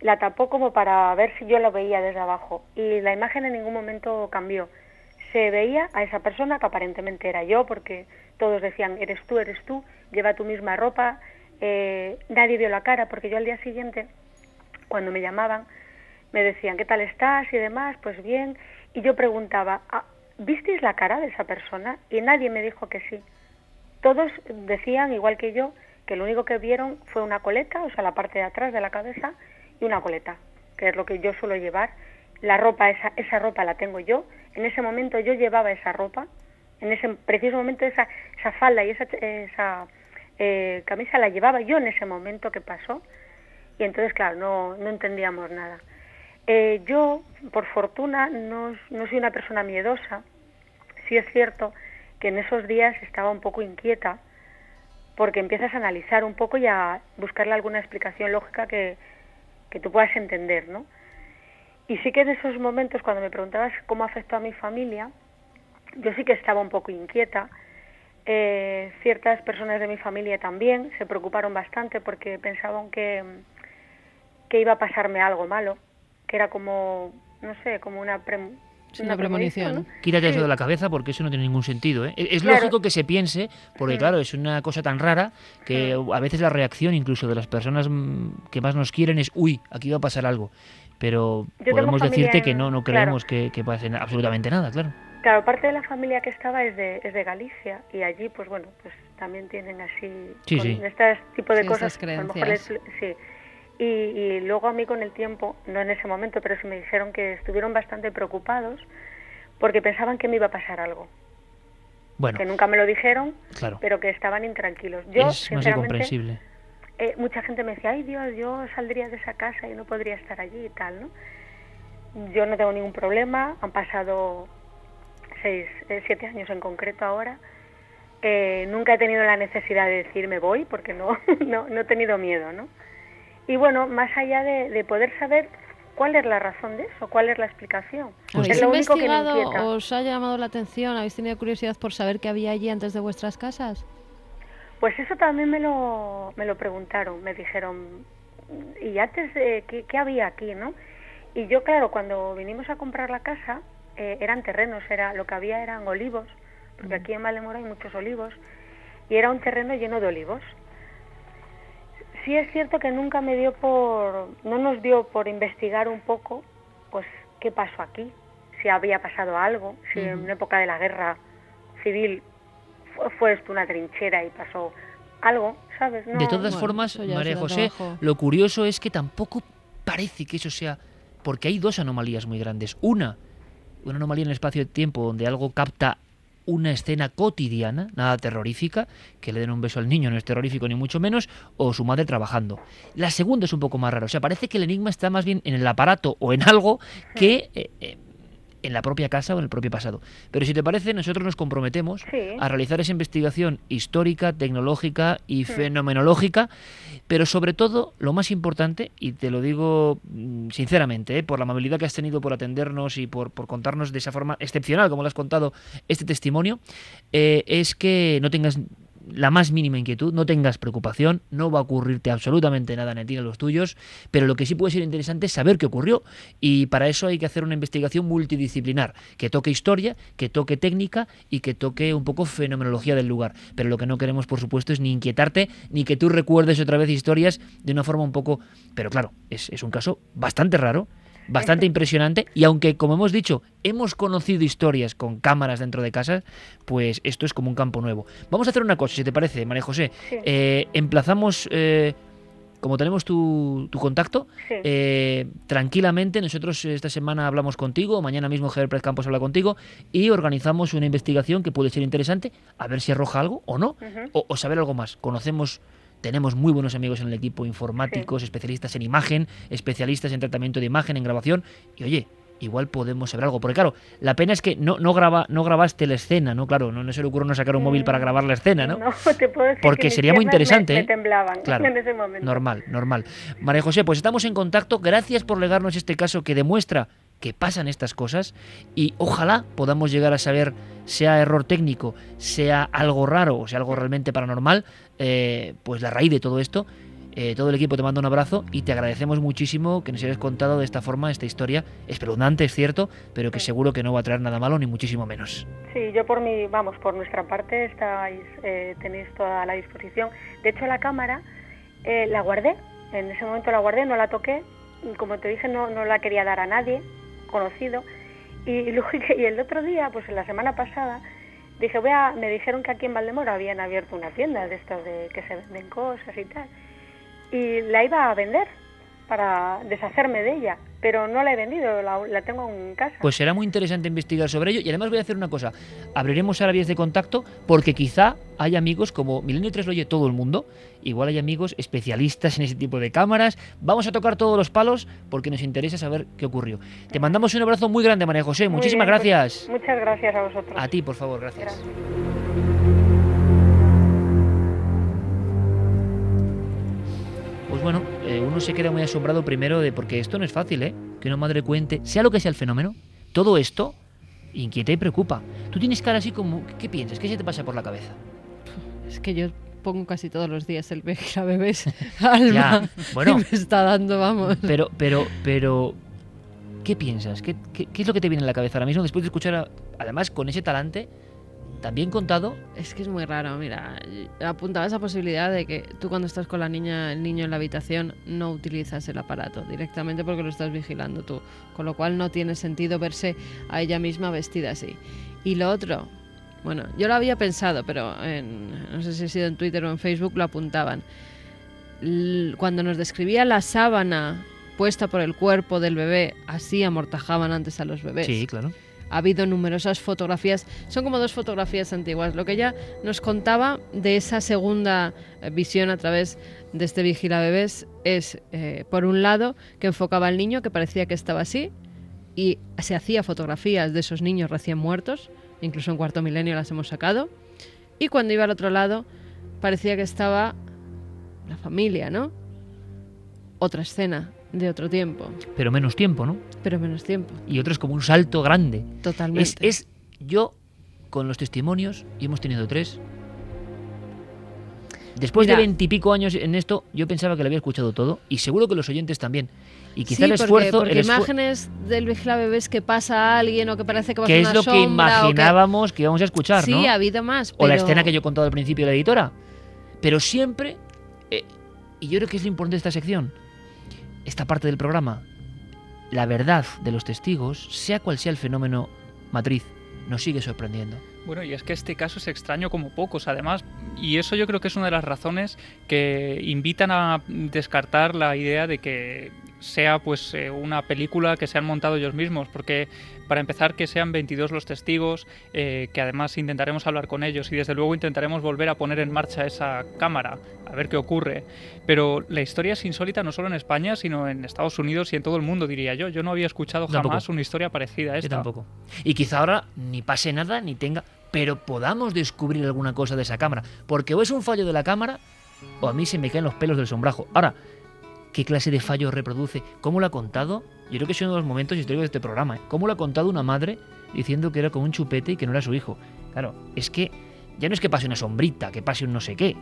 La tapó como para ver si yo lo veía desde abajo y la imagen en ningún momento cambió. Se veía a esa persona que aparentemente era yo, porque todos decían, eres tú, eres tú, lleva tu misma ropa, eh, nadie vio la cara, porque yo al día siguiente, cuando me llamaban, me decían, ¿qué tal estás? y demás, pues bien. Y yo preguntaba, ah, ¿visteis la cara de esa persona? Y nadie me dijo que sí. Todos decían, igual que yo, que lo único que vieron fue una coleta, o sea, la parte de atrás de la cabeza, y una coleta, que es lo que yo suelo llevar. La ropa, esa, esa ropa la tengo yo. En ese momento yo llevaba esa ropa. En ese preciso momento esa, esa falda y esa, esa eh, camisa la llevaba yo en ese momento que pasó. Y entonces, claro, no, no entendíamos nada. Eh, yo, por fortuna, no, no soy una persona miedosa. Sí es cierto que en esos días estaba un poco inquieta porque empiezas a analizar un poco y a buscarle alguna explicación lógica que, que tú puedas entender, ¿no? Y sí que en esos momentos, cuando me preguntabas cómo afectó a mi familia, yo sí que estaba un poco inquieta. Eh, ciertas personas de mi familia también se preocuparon bastante porque pensaban que, que iba a pasarme algo malo, que era como, no sé, como una, una, premonición. Quítate eso de la cabeza porque eso no tiene ningún sentido. ¿eh? Es lógico que se piense, porque claro, es una cosa tan rara que a veces la reacción incluso de las personas mm, que más nos quieren es, uy, aquí va a pasar algo pero podemos decirte que no, no creemos que, que pase absolutamente nada, claro. Claro, parte de la familia que estaba es de, es de Galicia y allí, pues bueno, pues también tienen así sí, sí. este tipo de cosas. Creencias. sí. Y, y, luego a mí con el tiempo, no en ese momento, pero sí me dijeron que estuvieron bastante preocupados porque pensaban que me iba a pasar algo. Bueno. Que nunca me lo dijeron, claro. pero que estaban intranquilos. Yo, es más incomprensible eh, mucha gente me decía, ay Dios, yo saldría de esa casa y no podría estar allí y tal, ¿no? Yo no tengo ningún problema, han pasado seis, eh, siete años en concreto ahora. Eh, nunca he tenido la necesidad de decir me voy porque no, no, no he tenido miedo, ¿no? Y bueno, más allá de, de, poder saber cuál es la razón de eso, cuál es la explicación. ¿Habéis es lo investigado, único que me os ha llamado la atención, habéis tenido curiosidad por saber qué había allí antes de vuestras casas? Pues eso también me lo, me lo preguntaron, me dijeron, ¿y antes de qué, había aquí, no? Y yo, claro, cuando vinimos a comprar la casa, eh, eran terrenos, era lo que había eran olivos, porque aquí en Valemora hay muchos olivos, y era un terreno lleno de olivos. Sí es cierto que nunca me dio por, no nos dio por investigar un poco, pues, qué pasó aquí, si había pasado algo, si en una época de la guerra civil fue esto una trinchera y pasó algo, ¿sabes? de todas formas, María José, lo curioso es que tampoco parece que eso sea... Porque hay dos anomalías muy grandes. Una, una anomalía en el espacio de tiempo donde algo capta una escena cotidiana, nada terrorífica, que le den un beso al niño no es terrorífico ni mucho menos, o su madre trabajando. La segunda es un poco más rara, o sea, parece que el enigma está más bien en el aparato o en algo que eh, eh, en la propia casa o en el propio pasado. Pero si te parece, nosotros nos comprometemos a realizar esa investigación histórica, tecnológica y fenomenológica, pero sobre todo, lo más importante, y te lo digo mm, sinceramente, ¿eh? por la amabilidad que has tenido por atendernos y por, por, contarnos de esa forma excepcional, como lo has contado, este testimonio, eh, es que no tengas la más mínima inquietud, no tengas preocupación, no va a ocurrirte absolutamente nada en ti ni a los tuyos, pero lo que sí puede ser interesante es saber qué ocurrió y para eso hay que hacer una investigación multidisciplinar, que toque historia, que toque técnica y que toque un poco fenomenología del lugar. Pero lo que no queremos, por supuesto, es ni inquietarte ni que tú recuerdes otra vez historias de una forma un poco... Pero claro, es, es un caso bastante raro bastante impresionante y aunque, como hemos dicho, hemos conocido historias con cámaras dentro de casa, pues esto es como un campo nuevo. Vamos a hacer una cosa, si te parece, María José. Eh, emplazamos... Eh, como tenemos tu, tu contacto, eh, tranquilamente nosotros esta semana hablamos contigo, mañana mismo Javier Pérez Campos habla contigo y organizamos una investigación que puede ser interesante, a ver si arroja algo o no, o, o, saber algo más. Conocemos tenemos muy buenos amigos en el equipo, informáticos, especialistas en imagen, especialistas en tratamiento de imagen, en grabación. Y oye, igual podemos saber algo. Porque claro, la pena es que no, no, graba, no grabaste la escena, ¿no? Claro, no, no se le ocurre no sacar un móvil para mm, grabar la escena, ¿no? No, te puedo decir Porque sería muy interesante. Me, ¿eh? temblaban claro, en ese momento. Normal, normal. María José, pues estamos en contacto. Gracias por legarnos este caso que demuestra que pasan estas cosas y ojalá podamos llegar a saber, sea error técnico, sea algo raro o sea algo realmente paranormal, eh, pues la raíz de todo esto. Eh, todo el equipo te manda un abrazo y te agradecemos muchísimo que nos hayas contado de esta forma esta historia espeluznante, es cierto, pero que seguro que no va a traer nada malo ni muchísimo menos. Sí, yo por mi, vamos, por nuestra parte estáis, eh, tenéis toda la disposición. De hecho, la cámara la guardé, en ese momento la guardé, no la toqué, como te dije, no, no la quería dar a nadie, conocido. Y, y el otro día, pues la semana pasada, dije, voy a, me dijeron que aquí en Valdemoro habían abierto una tienda de estas de que se venden cosas y tal. Y la iba a vender. Para deshacerme de ella, pero no la he vendido, la, la tengo en casa. Pues será muy interesante investigar sobre ello y además voy a hacer una cosa, abriremos ahora vías de contacto porque quizá hay amigos como Milenio 3 lo oye todo el mundo, igual hay amigos especialistas en ese tipo de cámaras, vamos a tocar todos los palos porque nos interesa saber qué ocurrió. Te mandamos un abrazo muy grande María José, Muy muchísimas bien, pues, gracias. muchas gracias a vosotros. A ti, por favor, gracias. Gracias. Pues bueno, eh, uno se queda muy asombrado primero de porque esto no es fácil, ¿eh? Que una madre cuente, sea lo que sea el fenómeno, todo esto inquieta y preocupa. Tú tienes cara así como, ¿qué piensas? ¿Qué se te pasa por la cabeza? Es que yo pongo casi todos los días el a bebés alma. Bueno. y me está dando, vamos. Pero, pero, pero, ¿qué piensas? ¿Qué, qué, qué es lo que te viene a la cabeza ahora mismo después de escuchar, a- además con ese talante tan bien contado? Es que es muy raro, mira, apuntaba esa posibilidad de que tú cuando estás con la niña, el niño en la habitación, no utilizas el aparato directamente porque lo estás vigilando tú, con lo cual no tiene sentido verse a ella misma vestida así. Y lo otro, bueno, yo lo había pensado, pero en- no sé si ha sido en Twitter o en Facebook lo apuntaban. Cuando nos describía la sábana puesta por el cuerpo del bebé, así amortajaban antes a los bebés Sí, claro. Ha habido numerosas fotografías, son como dos fotografías antiguas. Lo que ella nos contaba de esa segunda eh, visión a través de este vigila bebés es, eh, por un lado, que enfocaba al niño, que parecía que estaba así, y se hacía fotografías de esos niños recién muertos, incluso en cuarto milenio las hemos sacado, y cuando iba al otro lado, parecía que estaba la familia, ¿no? Otra escena de otro tiempo, Pero menos tiempo, ¿no? pero menos tiempo, Y otro es como un salto grande. totalmente. Es, es yo con los testimonios, y hemos tenido tres. Después Mira. de veintipico años en esto, yo pensaba que lo había escuchado todo, y seguro que los oyentes también. Y quizá sí, el porque- esfuerzo. porque, el esfu- imágenes del vigila bebés que pasa a alguien o que parece que va a que es lo que sombra o que- imaginábamos que íbamos a escuchar, Sí, ¿no? ha habido más. O la escena que yo he contado al principio de la editora. Pero siempre, eh, y yo creo que es lo importante de esta sección, esta parte del programa, la verdad de los testigos, sea cual sea el fenómeno matriz, nos sigue sorprendiendo. Bueno, y es que este caso es extraño como pocos, además, y eso yo creo que es una de las razones que invitan a descartar la idea de que sea pues eh, una película que se han montado ellos mismos, porque para empezar que sean 22 los testigos, eh, que además intentaremos hablar con ellos y desde luego intentaremos volver a poner en marcha esa cámara, a ver qué ocurre. Pero la historia es insólita no solo en España, sino en Estados Unidos y en todo el mundo, diría yo. Yo no había escuchado Tampoco. jamás una historia parecida a Yo esta. tampoco. Y quizá ahora ni pase nada, ni tenga, pero podamos descubrir alguna cosa de esa cámara. Porque o es un fallo de la cámara, o a mí se me caen los pelos del sombrajo. Ahora, ¿qué clase de fallo reproduce? ¿Cómo lo ha contado? Yo creo que es uno de los momentos históricos de este programa. ¿eh? ¿Cómo lo ha contado una madre diciendo que era como un chupete y que no era su hijo? Claro, es que ya no es que pase una sombrita, que pase un no sé qué.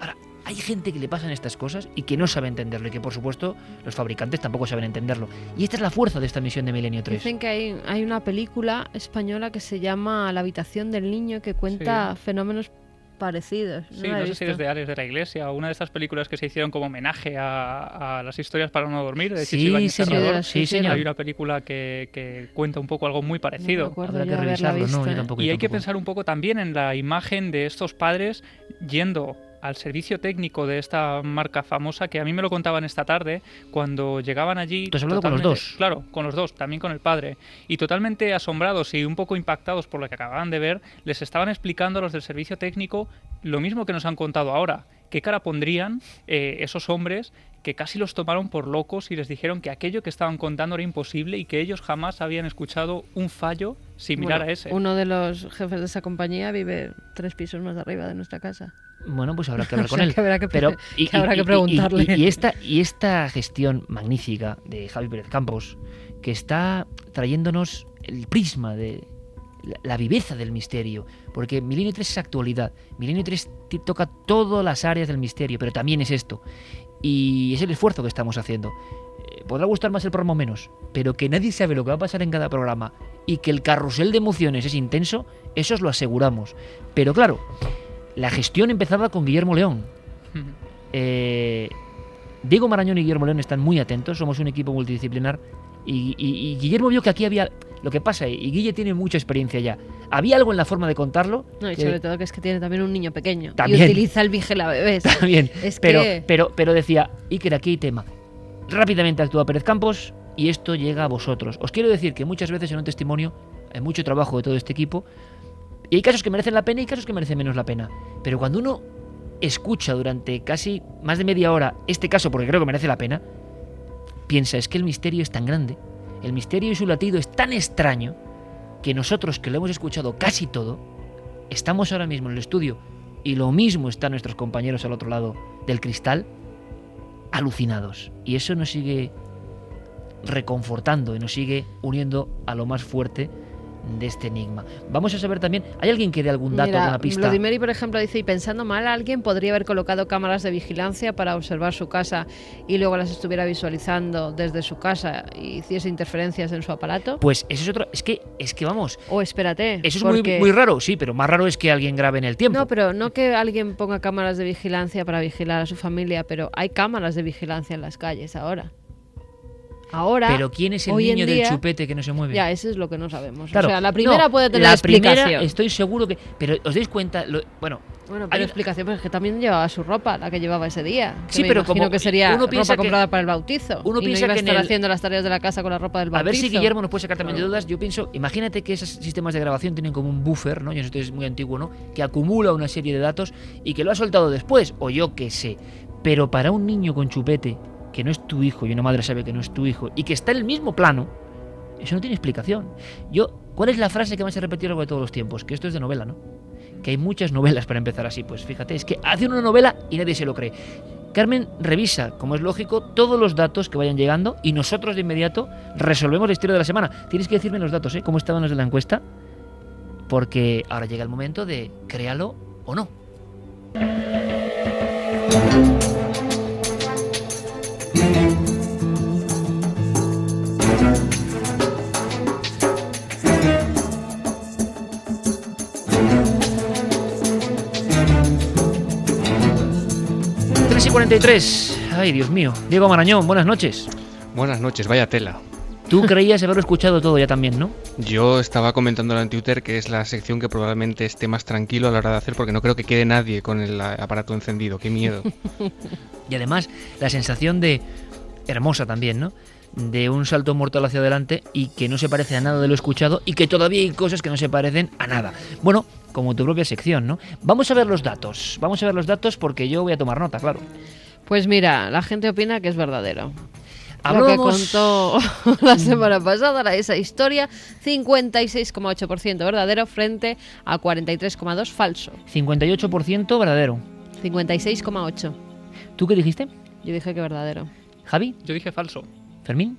Ahora, hay gente que le pasan estas cosas y que no sabe entenderlo y que por supuesto los fabricantes tampoco saben entenderlo. Y esta es la fuerza de esta misión de Milenio 3. Dicen que hay, hay una película española que se llama La habitación del niño que cuenta fenómenos parecidos. Sí, no sé si es de Ares de la Iglesia o una de estas películas que se hicieron como homenaje a, a las historias para no dormir de Sí, Chichi señor, sí, señor. Hay una película que, que cuenta un poco algo muy parecido. Habrá que revisarlo, no, yo ¿eh? tampoco. y yo hay que pensar un poco también en la imagen de estos padres yendo al servicio técnico de esta marca famosa que a mí me lo contaban esta tarde cuando llegaban allí. ¿Tú has hablado con los dos? Claro, con los dos, también con el padre. Y totalmente asombrados y un poco impactados por lo que acababan de ver, les estaban explicando a los del servicio técnico lo mismo que nos han contado ahora. ¿Qué cara pondrían eh, esos hombres que casi los tomaron por locos y les dijeron que aquello que estaban contando era imposible y que ellos jamás habían escuchado un fallo similar Bueno, a ese? Uno de los jefes de esa compañía vive tres pisos más arriba de nuestra casa. Bueno, pues habrá que hablar O con él. que habrá que Pero, que habrá que preguntarle. Y, y esta, y esta gestión magnífica de Javi Pérez Campos, que está trayéndonos el prisma de la, la viveza del misterio, porque Milenio 3 es actualidad. Milenio 3 ti- toca todas las áreas del misterio, pero también es esto. Y es el esfuerzo que estamos haciendo. Eh, Podrá gustar más el programa o menos, pero que nadie sabe lo que va a pasar en cada programa y que el carrusel de emociones es intenso, eso os lo aseguramos. Pero claro, la gestión empezaba con Guillermo León. Eh, Diego Marañón y Guillermo León están muy atentos, somos un equipo multidisciplinar. Y, y- y Guillermo vio que aquí había. Lo que pasa, y Guille tiene mucha experiencia ya. Había algo en la forma de contarlo. No, y que- sobre todo que es que tiene también un niño pequeño. También. Y utiliza el vigela bebés. Está bien, Es pero, que- pero, pero decía, Iker, aquí hay tema. Rápidamente actúa Pérez Campos y esto llega a vosotros. Os quiero decir que muchas veces en un testimonio hay mucho trabajo de todo este equipo y hay casos que merecen la pena y casos que merecen menos la pena. Pero cuando uno escucha durante casi más de media hora este caso, porque creo que merece la pena, piensa, es que el misterio es tan grande, el misterio y su latido es tan extraño, que nosotros que lo hemos escuchado casi todo, estamos ahora mismo en el estudio y lo mismo están nuestros compañeros al otro lado del cristal, alucinados. Y eso nos sigue reconfortando y nos sigue uniendo a lo más fuerte de este enigma. Vamos a saber también, ¿hay alguien que dé algún dato, Mira, alguna pista? Vladimiri, por ejemplo, dice, y pensando mal, alguien podría haber colocado cámaras de vigilancia para observar su casa y luego las estuviera visualizando desde su casa y hiciese interferencias en su aparato. Pues eso es otro, es que, es que vamos, O espérate. eso es muy, muy raro, sí, pero más raro es que alguien grabe en el tiempo. No, pero no que alguien ponga cámaras de vigilancia para vigilar a su familia, pero hay cámaras de vigilancia en las calles ahora. Ahora. Pero ¿quién es el niño del chupete que no se mueve? Ya, eso es lo que no sabemos. Claro, o sea, la primera no, puede tener la explicación. primera estoy seguro que... Pero os dais cuenta, lo- bueno, Bueno, hay pero explicación, pues es que también llevaba su ropa, la que llevaba ese día. que Sí, me pero como que sería uno piensa ropa que- comprada para el bautizo. uno y piensa no iba que a estar el- haciendo las tareas de la casa con la ropa del A bautizo. ver si Guillermo nos puede sacar también de dudas. Yo pienso, imagínate que esos sistemas de grabación tienen como un buffer, ¿no? Yo no es muy antiguo, ¿no? Que acumula una serie de datos y que lo ha soltado después, o yo qué sé. Pero para un niño con chupete, que no es tu hijo y una madre sabe que no es tu hijo, y que está en el mismo plano, eso no tiene explicación. Yo, ¿cuál es la frase que más se repetido a lo largo de todos los tiempos? Que esto es de novela, ¿no? Que hay muchas novelas para empezar así. Pues fíjate, es que hace una novela y nadie se lo cree. Carmen revisa, como es lógico, todos los datos que vayan llegando y nosotros de inmediato resolvemos la historia de la semana. Tienes que decirme los datos, ¿eh? ¿Cómo estaban los de la encuesta? Porque ahora llega el momento de créalo o no. 43. Ay, Dios mío. Diego Marañón, buenas noches. Buenas noches, vaya tela. Tú creías haberlo escuchado todo ya también, ¿no? Yo estaba comentándolo en Twitter que es la sección que probablemente esté más tranquilo a la hora de hacer porque no creo que quede nadie con el aparato encendido. Qué miedo. Y además, la sensación de. hermosa también, ¿no? De un salto mortal hacia adelante y que no se parece a nada de lo escuchado y que todavía hay cosas que no se parecen a nada. Bueno, como tu propia sección, ¿no? Vamos a ver los datos. Vamos a ver los datos porque yo voy a tomar nota, claro. Pues mira, la gente opina que es verdadero. Lo que Hablábamos- contó la semana pasada era esa historia, 56,8% verdadero frente a 43,2% falso. 58% verdadero. 56,8%. ¿Tú qué dijiste? Yo dije que verdadero. ¿Javi? Yo dije falso. ¿Fermín?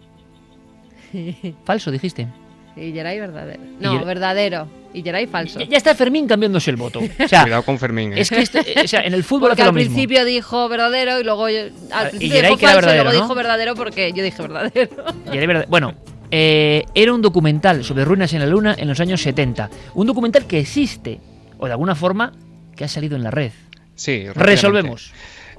Falso, dijiste. Y Geray verdadero. No, verdadero. Y Geray falso. Ya, ya está Fermín cambiándose el voto. O sea, Cuidado con Fermín. ¿eh? es que este- o sea, en el fútbol Porque hace al lo mismo. principio dijo verdadero y luego yo- al y principio Geray dijo que era falso y luego verdadero, ¿no? dijo verdadero porque yo dije verdadero. Y verdad- Bueno, eh, era un documental sobre ruinas en la luna en los años 70. Un documental que existe, o de alguna forma, que ha salido en la red. Sí. Resolvemos.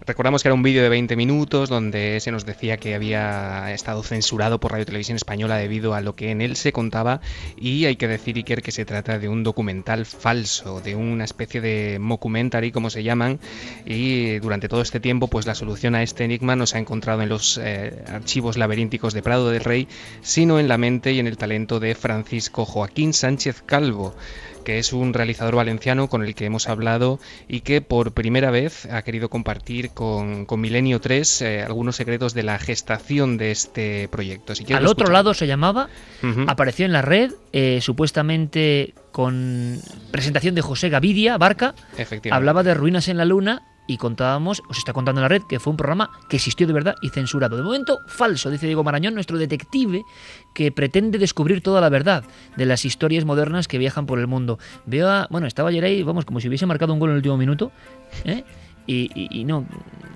Recordamos que era un vídeo de 20 minutos donde se nos decía que había estado censurado por Radio Televisión Española debido a lo que en él se contaba y hay que decir, Iker, que se trata de un documental falso, de una especie de mockumentary, como se llaman, y durante todo este tiempo pues la solución a este enigma no se ha encontrado en los eh, archivos laberínticos de Prado del Rey, sino en la mente y en el talento de Francisco Joaquín Sánchez Calvo que es un realizador valenciano con el que hemos hablado y que por primera vez ha querido compartir con, con Milenio 3 eh, algunos secretos de la gestación de este proyecto. Si Al otro lado se llamaba, apareció en la red, eh, supuestamente con presentación de José Gavidia, Barca, Efectivamente. hablaba de ruinas en la luna y contábamos, os está contando en la red, que fue un programa que existió de verdad y censurado. De momento, falso, dice Diego Marañón, nuestro detective que pretende descubrir toda la verdad de las historias modernas que viajan por el mundo. Veo a, bueno, estaba ayer ahí, vamos, como si hubiese marcado un gol en el último minuto, ¿eh? Y, y- y no,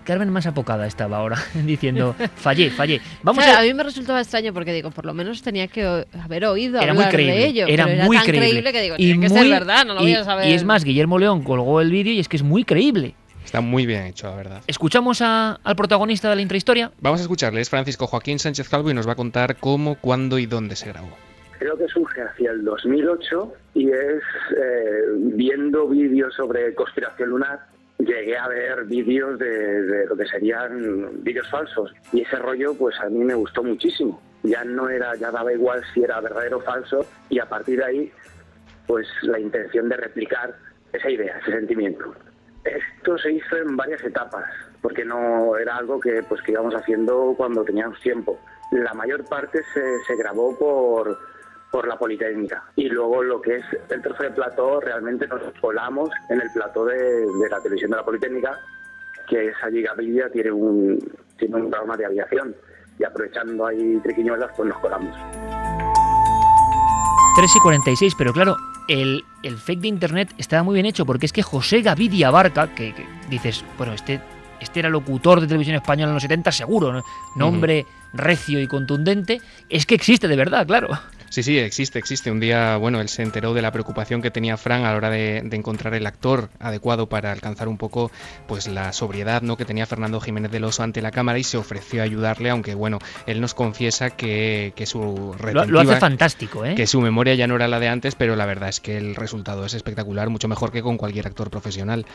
Carmen más apocada estaba ahora, diciendo, fallé, fallé. Vamos Claro, a... a mí me resultaba extraño porque digo, por lo menos tenía que haber oído Era muy hablar creíble, de ello. era pero muy era tan creíble. que digo, Y tiene que muy- ser verdad, no lo voy y- a saber. Y es más, Guillermo León colgó el vídeo y es que es muy creíble. Está muy bien hecho, la verdad. Escuchamos a- al protagonista de la intrahistoria. Vamos a escucharle, es Francisco Joaquín Sánchez Calvo y nos va a contar cómo, cuándo y dónde se grabó. Creo que surge hacia el 2008 y es eh, viendo vídeos sobre conspiración lunar llegué a ver vídeos de, lo que serían vídeos falsos y ese rollo pues a mí me gustó muchísimo. Ya no era, ya daba igual si era verdadero o falso y a partir de ahí pues la intención de replicar esa idea, ese sentimiento. Esto se hizo en varias etapas porque no era algo que pues que íbamos haciendo cuando teníamos tiempo. La mayor parte se, grabó por por la Politécnica. Y luego lo que es el trozo de plató, realmente nos colamos en el plató de, la televisión de la Politécnica, que es allí tiene un, tiene un programa de aviación. Y aprovechando ahí triquiñuelas, pues nos colamos. 3 y 46, pero claro, el, el, fake de internet estaba muy bien hecho porque es que José Gavidia Barca, que, dices, bueno, este, este era locutor de televisión española en los 70, seguro, nombre recio y contundente, es que existe de verdad, claro. Sí, sí, existe, existe. Un día, bueno, él se enteró de la preocupación que tenía Fran a la hora de, encontrar el actor adecuado para alcanzar un poco, pues, la sobriedad, ¿no? Que tenía Fernando Jiménez del Oso ante la cámara y se ofreció a ayudarle, aunque, bueno, él nos confiesa que, su lo, hace fantástico, ¿eh? Que su memoria ya no era la de antes, pero la verdad es que el resultado es espectacular, mucho mejor que con cualquier actor profesional.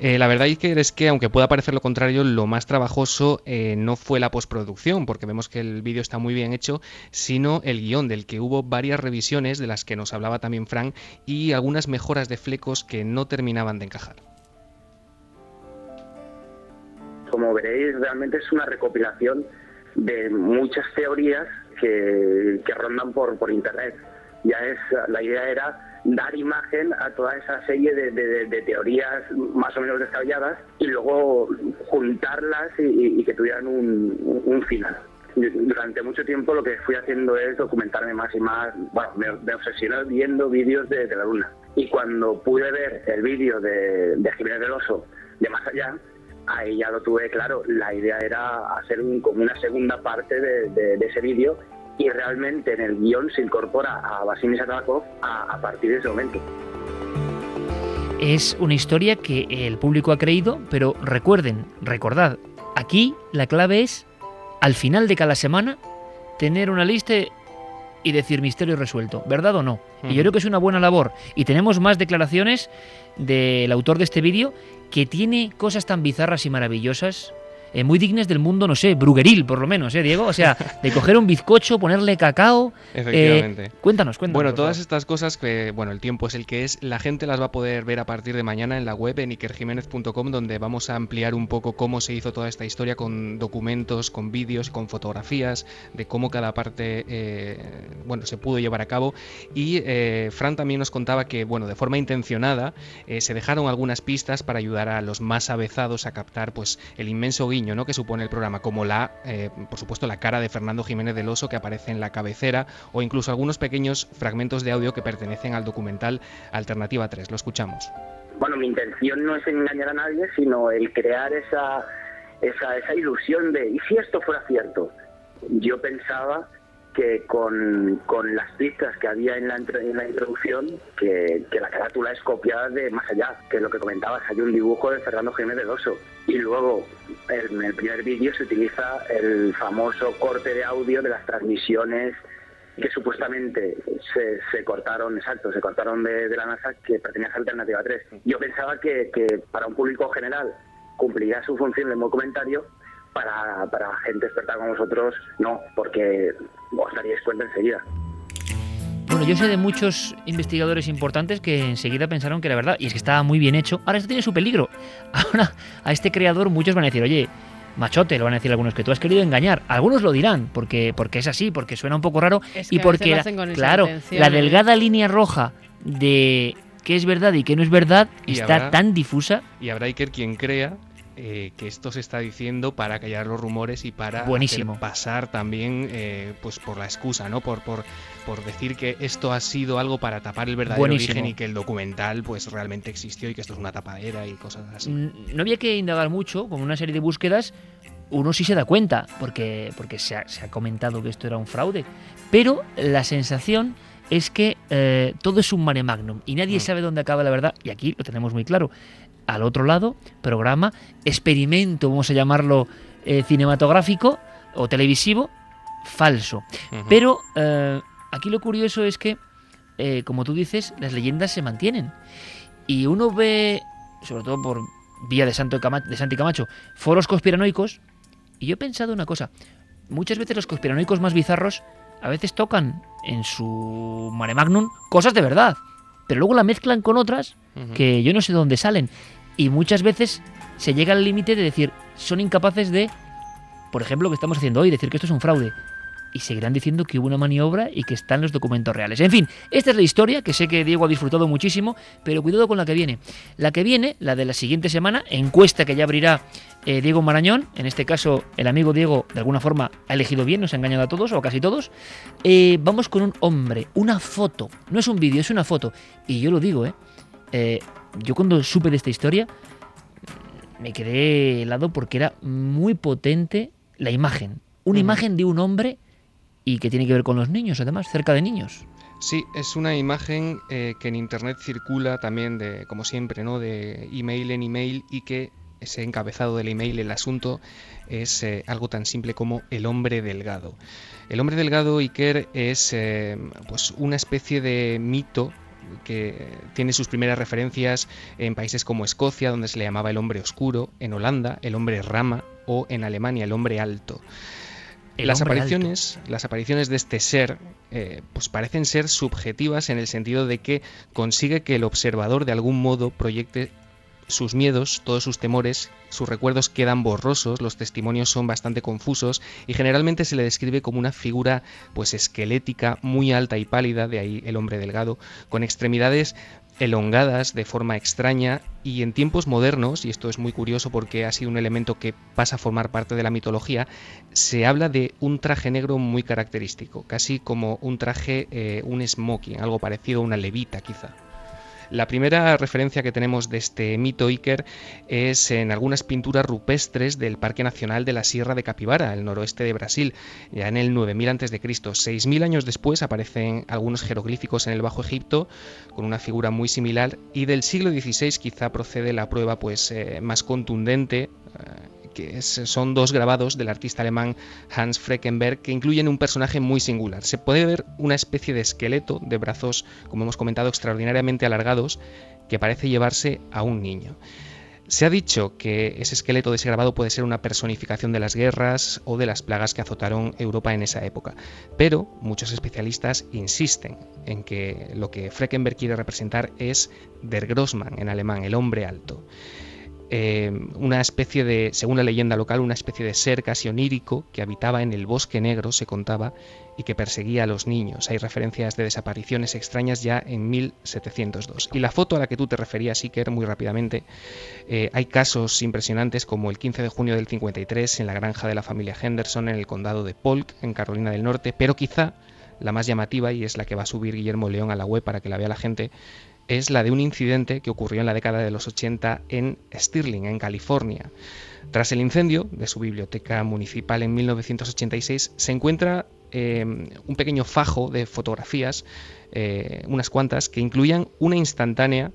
Eh, la verdad es que, aunque pueda parecer lo contrario, lo más trabajoso eh, no fue la postproducción, porque vemos que el vídeo está muy bien hecho, sino el guion, del que hubo varias revisiones, de las que nos hablaba también Frank, y algunas mejoras de flecos que no terminaban de encajar. Como veréis, realmente es una recopilación de muchas teorías que, rondan por, por internet. Ya es, la idea era dar imagen a toda esa serie de, teorías más o menos descabelladas y luego juntarlas y, que tuvieran un, final. Durante mucho tiempo lo que fui haciendo es documentarme más y más, bueno, me, obsesioné viendo vídeos de, la luna. Y cuando pude ver el vídeo de, de Jiménez del Oso de Más Allá, ahí ya lo tuve claro. La idea era hacer como una segunda parte de, ese vídeo y realmente en el guion se incorpora a Vasily Satakov a, a partir de ese momento. Es una historia que el público ha creído, pero recuerden, recordad, aquí la clave es, al final de cada semana, tener una lista y decir misterio resuelto, ¿verdad o no? Y yo creo que es una buena labor. Y tenemos más declaraciones del autor de este vídeo que tiene cosas tan bizarras y maravillosas eh, muy dignas del mundo, no sé, brugueril, por lo menos, ¿eh, Diego? O sea, de coger un bizcocho, ponerle cacao. Eh, Efectivamente. cuéntanos, cuéntanos. Bueno, todas estas cosas que, bueno, el tiempo es el que es, la gente las va a poder ver a partir de mañana en la web en ikerjiménez.com, donde vamos a ampliar un poco cómo se hizo toda esta historia con documentos, con vídeos, con fotografías, de cómo cada parte, eh, bueno, se pudo llevar a cabo. Y Fran también nos contaba que, bueno, de forma intencionada, se dejaron algunas pistas para ayudar a los más avezados a captar, pues, el inmenso que supone el programa, como la, eh, por supuesto, la cara de Fernando Jiménez del Oso que aparece en la cabecera o incluso algunos pequeños fragmentos de audio que pertenecen al documental Alternativa 3. Lo escuchamos. Bueno, mi intención no es engañar a nadie, sino el crear esa, esa, esa ilusión de, ¿y si esto fuera cierto? Yo pensaba que con, las pistas que había en la, en la introducción, que, la carátula es copiada de más allá, que es lo que comentabas, hay un dibujo de Fernando Jiménez del Oso. Y luego en el primer vídeo se utiliza el famoso corte de audio de las transmisiones que supuestamente se, se cortaron, exacto, se cortaron de, la NASA que pertenecía a Alternativa 3. Yo pensaba que, que para un público general cumpliría su función el comentario, para, para gente experta como vosotros, no, porque os daríais cuenta enseguida. Bueno, yo sé de muchos investigadores importantes que enseguida pensaron que era verdad, y es que estaba muy bien hecho. Ahora esto tiene su peligro. Ahora a este creador muchos van a decir, oye, machote, lo van a decir algunos, que tú has querido engañar. Algunos lo dirán, porque, porque es así, porque suena un poco raro, y porque, claro, la delgada línea roja de qué es verdad y qué no es verdad está tan difusa. Y habrá Iker quien crea eh, que esto se está diciendo para callar los rumores y para pasar también eh, pues por la excusa, ¿no? Por, por, por decir que esto ha sido algo para tapar el verdadero origen y que el documental pues realmente existió y que esto es una tapadera y cosas así. No había que indagar mucho, con una serie de búsquedas uno sí se da cuenta, porque, porque se, ha, comentado que esto era un fraude, pero la sensación es que eh, todo es un mare magnum y nadie mm. sabe dónde acaba la verdad, y aquí lo tenemos muy claro al otro lado, programa, experimento, vamos a llamarlo eh, cinematográfico o televisivo, falso. Pero eh, aquí lo curioso es que, eh, como tú dices, las leyendas se mantienen. Y uno ve, sobre todo por vía de, Santo Cama- de Santi Camacho, foros conspiranoicos, y yo he pensado una cosa. Muchas veces los conspiranoicos más bizarros a veces tocan en su mare magnum cosas de verdad, pero luego la mezclan con otras que yo no sé de dónde salen. Y muchas veces se llega al límite de decir, son incapaces de, por ejemplo, lo que estamos haciendo hoy, decir que esto es un fraude. Y seguirán diciendo que hubo una maniobra y que están los documentos reales. En fin, esta es la historia que sé que Diego ha disfrutado muchísimo, pero cuidado con la que viene. La que viene, la de la siguiente semana, encuesta que ya abrirá eh, Diego Marañón. En este caso, el amigo Diego, de alguna forma, ha elegido bien, nos ha engañado a todos, o a casi todos. Eh, vamos con un hombre, una foto. No es un vídeo, es una foto. Y yo lo digo, ¿eh? Eh, yo cuando supe de esta historia me quedé helado porque era muy potente la imagen. Una imagen de un hombre y que tiene que ver con los niños, además, cerca de niños. Sí, es una imagen eh, que en internet circula también de, como siempre, ¿no? De email en email y que ese encabezado del email, el asunto, es eh, algo tan simple como el hombre delgado. El hombre delgado, Iker, es eh, pues una especie de mito que tiene sus primeras referencias en países como Escocia, donde se le llamaba el hombre oscuro, en Holanda, el hombre rama o en Alemania, el hombre alto. Las apariciones, las apariciones de este ser, eh, pues parecen ser subjetivas en el sentido de que consigue que el observador de algún modo proyecte sus miedos, todos sus temores, sus recuerdos quedan borrosos, los testimonios son bastante confusos y generalmente se le describe como una figura pues esquelética, muy alta y pálida, de ahí el hombre delgado, con extremidades elongadas de forma extraña y en tiempos modernos, y esto es muy curioso porque ha sido un elemento que pasa a formar parte de la mitología, se habla de un traje negro muy característico, casi como un traje, eh, un smoking, algo parecido a una levita quizá. La primera referencia que tenemos de este mito Iker es en algunas pinturas rupestres del Parque Nacional de la Sierra de Capibara, el noroeste de Brasil, ya en el 9000 a.C. 6000 años después aparecen algunos jeroglíficos en el Bajo Egipto con una figura muy similar y del siglo XVI quizá procede la prueba pues eh, más contundente eh, que son dos grabados del artista alemán Hans Freckenberg que incluyen un personaje muy singular. Se puede ver una especie de esqueleto de brazos, como hemos comentado, extraordinariamente alargados que parece llevarse a un niño. Se ha dicho que ese esqueleto de ese grabado puede ser una personificación de las guerras o de las plagas que azotaron Europa en esa época, pero muchos especialistas insisten en que lo que Freckenberg quiere representar es Der Grossmann en alemán, el hombre alto eh, una especie de, según la leyenda local, una especie de ser casi onírico que habitaba en el bosque negro, se contaba, y que perseguía a los niños. Hay referencias de desapariciones extrañas ya en 1702. Y la foto a la que tú te referías, Iker, muy rápidamente, eh, hay casos impresionantes como el 15 de junio del 53 en la granja de la familia Henderson en el condado de Polk, en Carolina del Norte, pero quizá la más llamativa, y es la que va a subir Guillermo León a la web para que la vea la gente, es la de un incidente que ocurrió en la década de los 80 en Stirling, en California. Tras el incendio de su biblioteca municipal en 1986, se encuentra eh, un pequeño fajo de fotografías, eh, unas cuantas, que incluían una instantánea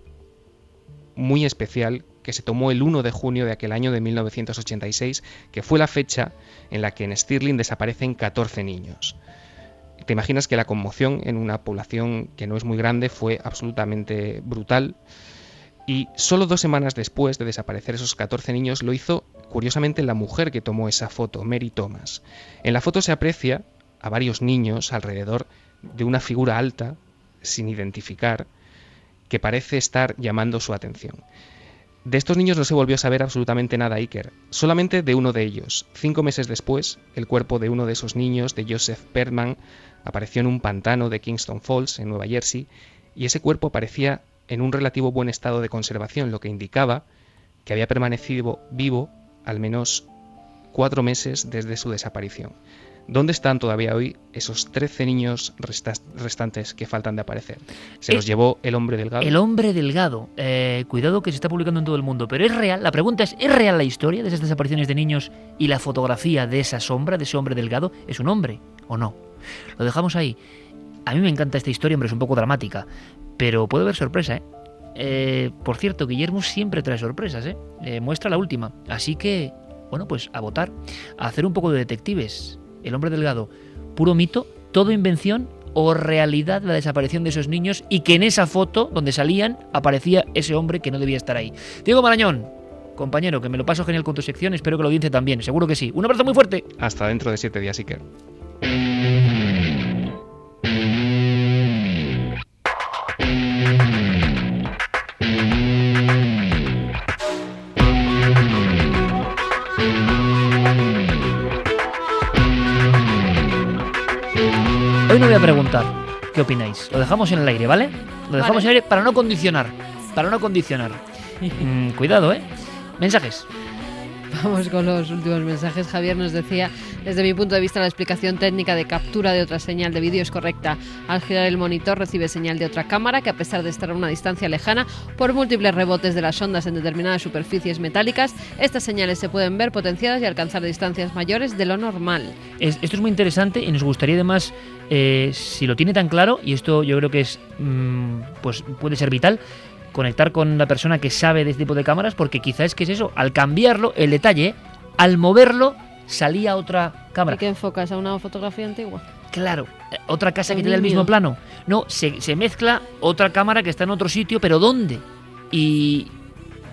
muy especial que se tomó el 1 de junio de aquel año de 1986, que fue la fecha en la que en Stirling desaparecen 14 niños. Te imaginas que la conmoción en una población que no es muy grande fue absolutamente brutal. Y solo dos semanas después de desaparecer esos 14 niños lo hizo, curiosamente, la mujer que tomó esa foto, Mary Thomas. En la foto se aprecia a varios niños alrededor de una figura alta, sin identificar, que parece estar llamando su atención. De estos niños no se volvió a saber absolutamente nada, Iker. Solamente de uno de ellos. Cinco meses después, el cuerpo de uno de esos niños, de Joseph Perman, apareció en un pantano de Kingston Falls, en Nueva Jersey, y ese cuerpo aparecía en un relativo buen estado de conservación, lo que indicaba que había permanecido vivo al menos cuatro meses desde su desaparición. ¿Dónde están todavía hoy esos 13 niños resta- restantes que faltan de aparecer? Se Eh, los llevó el hombre delgado. El hombre delgado. Eh, cuidado que se está publicando en todo el mundo, pero es real. La pregunta es, ¿es real la historia de esas desapariciones de niños y la fotografía de esa sombra, de ese hombre delgado? ¿Es un hombre o no? Lo dejamos ahí. A mí me encanta esta historia, hombre, es un poco dramática, pero puede haber sorpresa, ¿eh? Eh, por cierto, Guillermo siempre trae sorpresas, ¿eh? Eh, Muestra la última. Así que, bueno, pues a votar, a hacer un poco de detectives. El hombre delgado, puro mito, todo invención o realidad la desaparición de esos niños y que en esa foto donde salían aparecía ese hombre que no debía estar ahí. Diego Marañón, compañero, que me lo paso genial con tu sección. Espero que lo audiencia también. Seguro que sí. Un abrazo muy fuerte. Hasta dentro de siete días, Iker. Hoy no voy a preguntar qué opináis. Lo dejamos en el aire, ¿vale? Lo dejamos Vale. en el aire para no condicionar. Para no condicionar. Mm, cuidado, ¿eh? Mensajes. Vamos con los últimos mensajes. Javier nos decía, desde mi punto de vista, la explicación técnica de captura de otra señal de vídeo es correcta. Al girar el monitor recibe señal de otra cámara que a pesar de estar a una distancia lejana, por múltiples rebotes de las ondas en determinadas superficies metálicas, estas señales se pueden ver potenciadas y alcanzar distancias mayores de lo normal. Es- esto es muy interesante y nos gustaría además, eh, si lo tiene tan claro, y esto yo creo que es, mm, pues puede ser vital, conectar con la persona que sabe de este tipo de cámaras, porque quizás es que es eso, al cambiarlo, el detalle, al moverlo, salía otra cámara. ¿Y qué enfocas a una fotografía antigua? Claro, eh, otra casa que tiene el mismo plano. No, se, se mezcla otra cámara que está en otro sitio, pero ¿dónde? Y,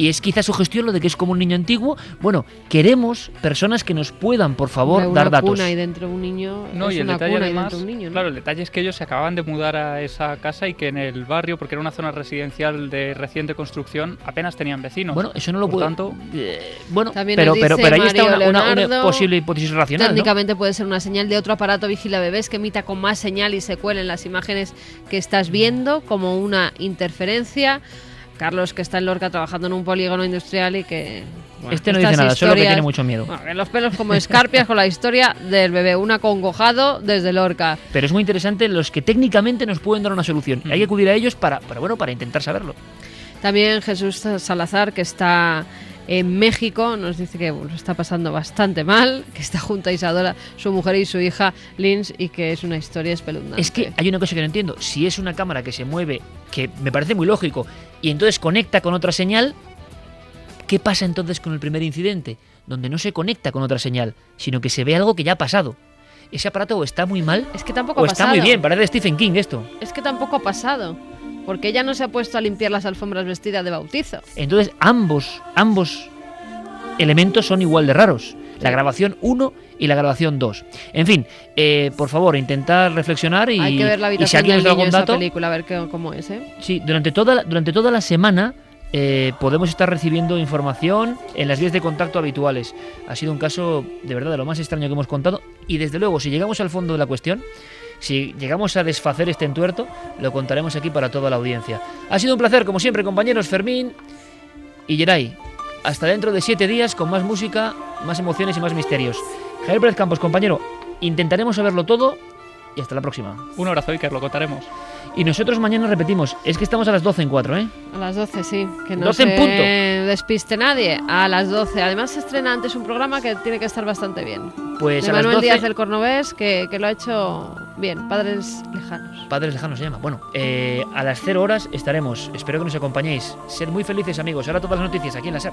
y es quizás su gestión lo de que es como un niño antiguo. Bueno, queremos personas que nos puedan, por favor, una dar datos. cuna y dentro un niño No, es y el una detalle además, un niño, ¿no? claro, el detalle es que ellos se acababan de mudar a esa casa y que en el barrio, porque era una zona residencial de reciente construcción, apenas tenían vecinos. Bueno, eso no lo Por puedo. tanto, Eh, bueno, También pero, pero, pero ahí está una, posible hipótesis racional. ¿no? Técnicamente puede ser una señal de otro aparato vigila bebés que emita con más señal y se cuelen las imágenes que estás viendo como una interferencia. Carlos, que está en Lorca trabajando en un polígono industrial y que... bueno, Este no dice nada, solo que tiene mucho miedo. Bueno, los pelos como escarpias con la historia del bebé, un acongojado desde Lorca. Pero es muy interesante los que técnicamente nos pueden dar una solución. Mm. Hay que acudir a ellos para, para, bueno, para intentar saberlo. También Jesús Salazar, que está en México, nos dice que bueno, está pasando bastante mal, que está junto a Isadora, su mujer y su hija Lins, y que es una historia espeluznante. Es que hay una cosa que no entiendo. Si es una cámara que se mueve, que me parece muy lógico, y entonces conecta con otra señal, ¿qué pasa entonces con el primer incidente? Donde no se conecta con otra señal, sino que se ve algo que ya ha pasado. Ese aparato o está muy mal Es que tampoco o ha está muy bien. Parece Stephen King esto. Es que tampoco ha pasado. Porque ella no se ha puesto a limpiar las alfombras vestida de bautizo. Entonces ambos, ambos elementos son igual de raros. La grabación 1 y la grabación 2. En fin, eh, por favor, intentar reflexionar y, Hay que ver la y si alguien algún dato, película, a ver qué- cómo es, ¿eh? Sí, durante toda la, durante toda la semana eh, podemos estar recibiendo información en las vías de contacto habituales. Ha sido un caso de verdad de lo más extraño que hemos contado y desde luego si llegamos al fondo de la cuestión, si llegamos a desfacer este entuerto, lo contaremos aquí para toda la audiencia. Ha sido un placer, como siempre, compañeros Fermín y Geray. Hasta dentro de siete días con más música, más emociones y más misterios. Javier Pérez Campos, compañero, intentaremos saberlo todo y hasta la próxima. un abrazo, Iker, lo contaremos. Y nosotros mañana repetimos, es que estamos a las 12 en 4, ¿eh? A las 12, sí. Que no 12 en se punto. despiste nadie. A las 12. Además se estrena antes un programa que tiene que estar bastante bien. Pues de a las Manuel 12... Díaz del Cornovés, que, que lo ha hecho bien. Padres lejanos. Padres lejanos se llama. Bueno, eh, a las 0 horas estaremos. Espero que nos acompañéis. Ser muy felices, amigos. Ahora todas las noticias aquí en la SER.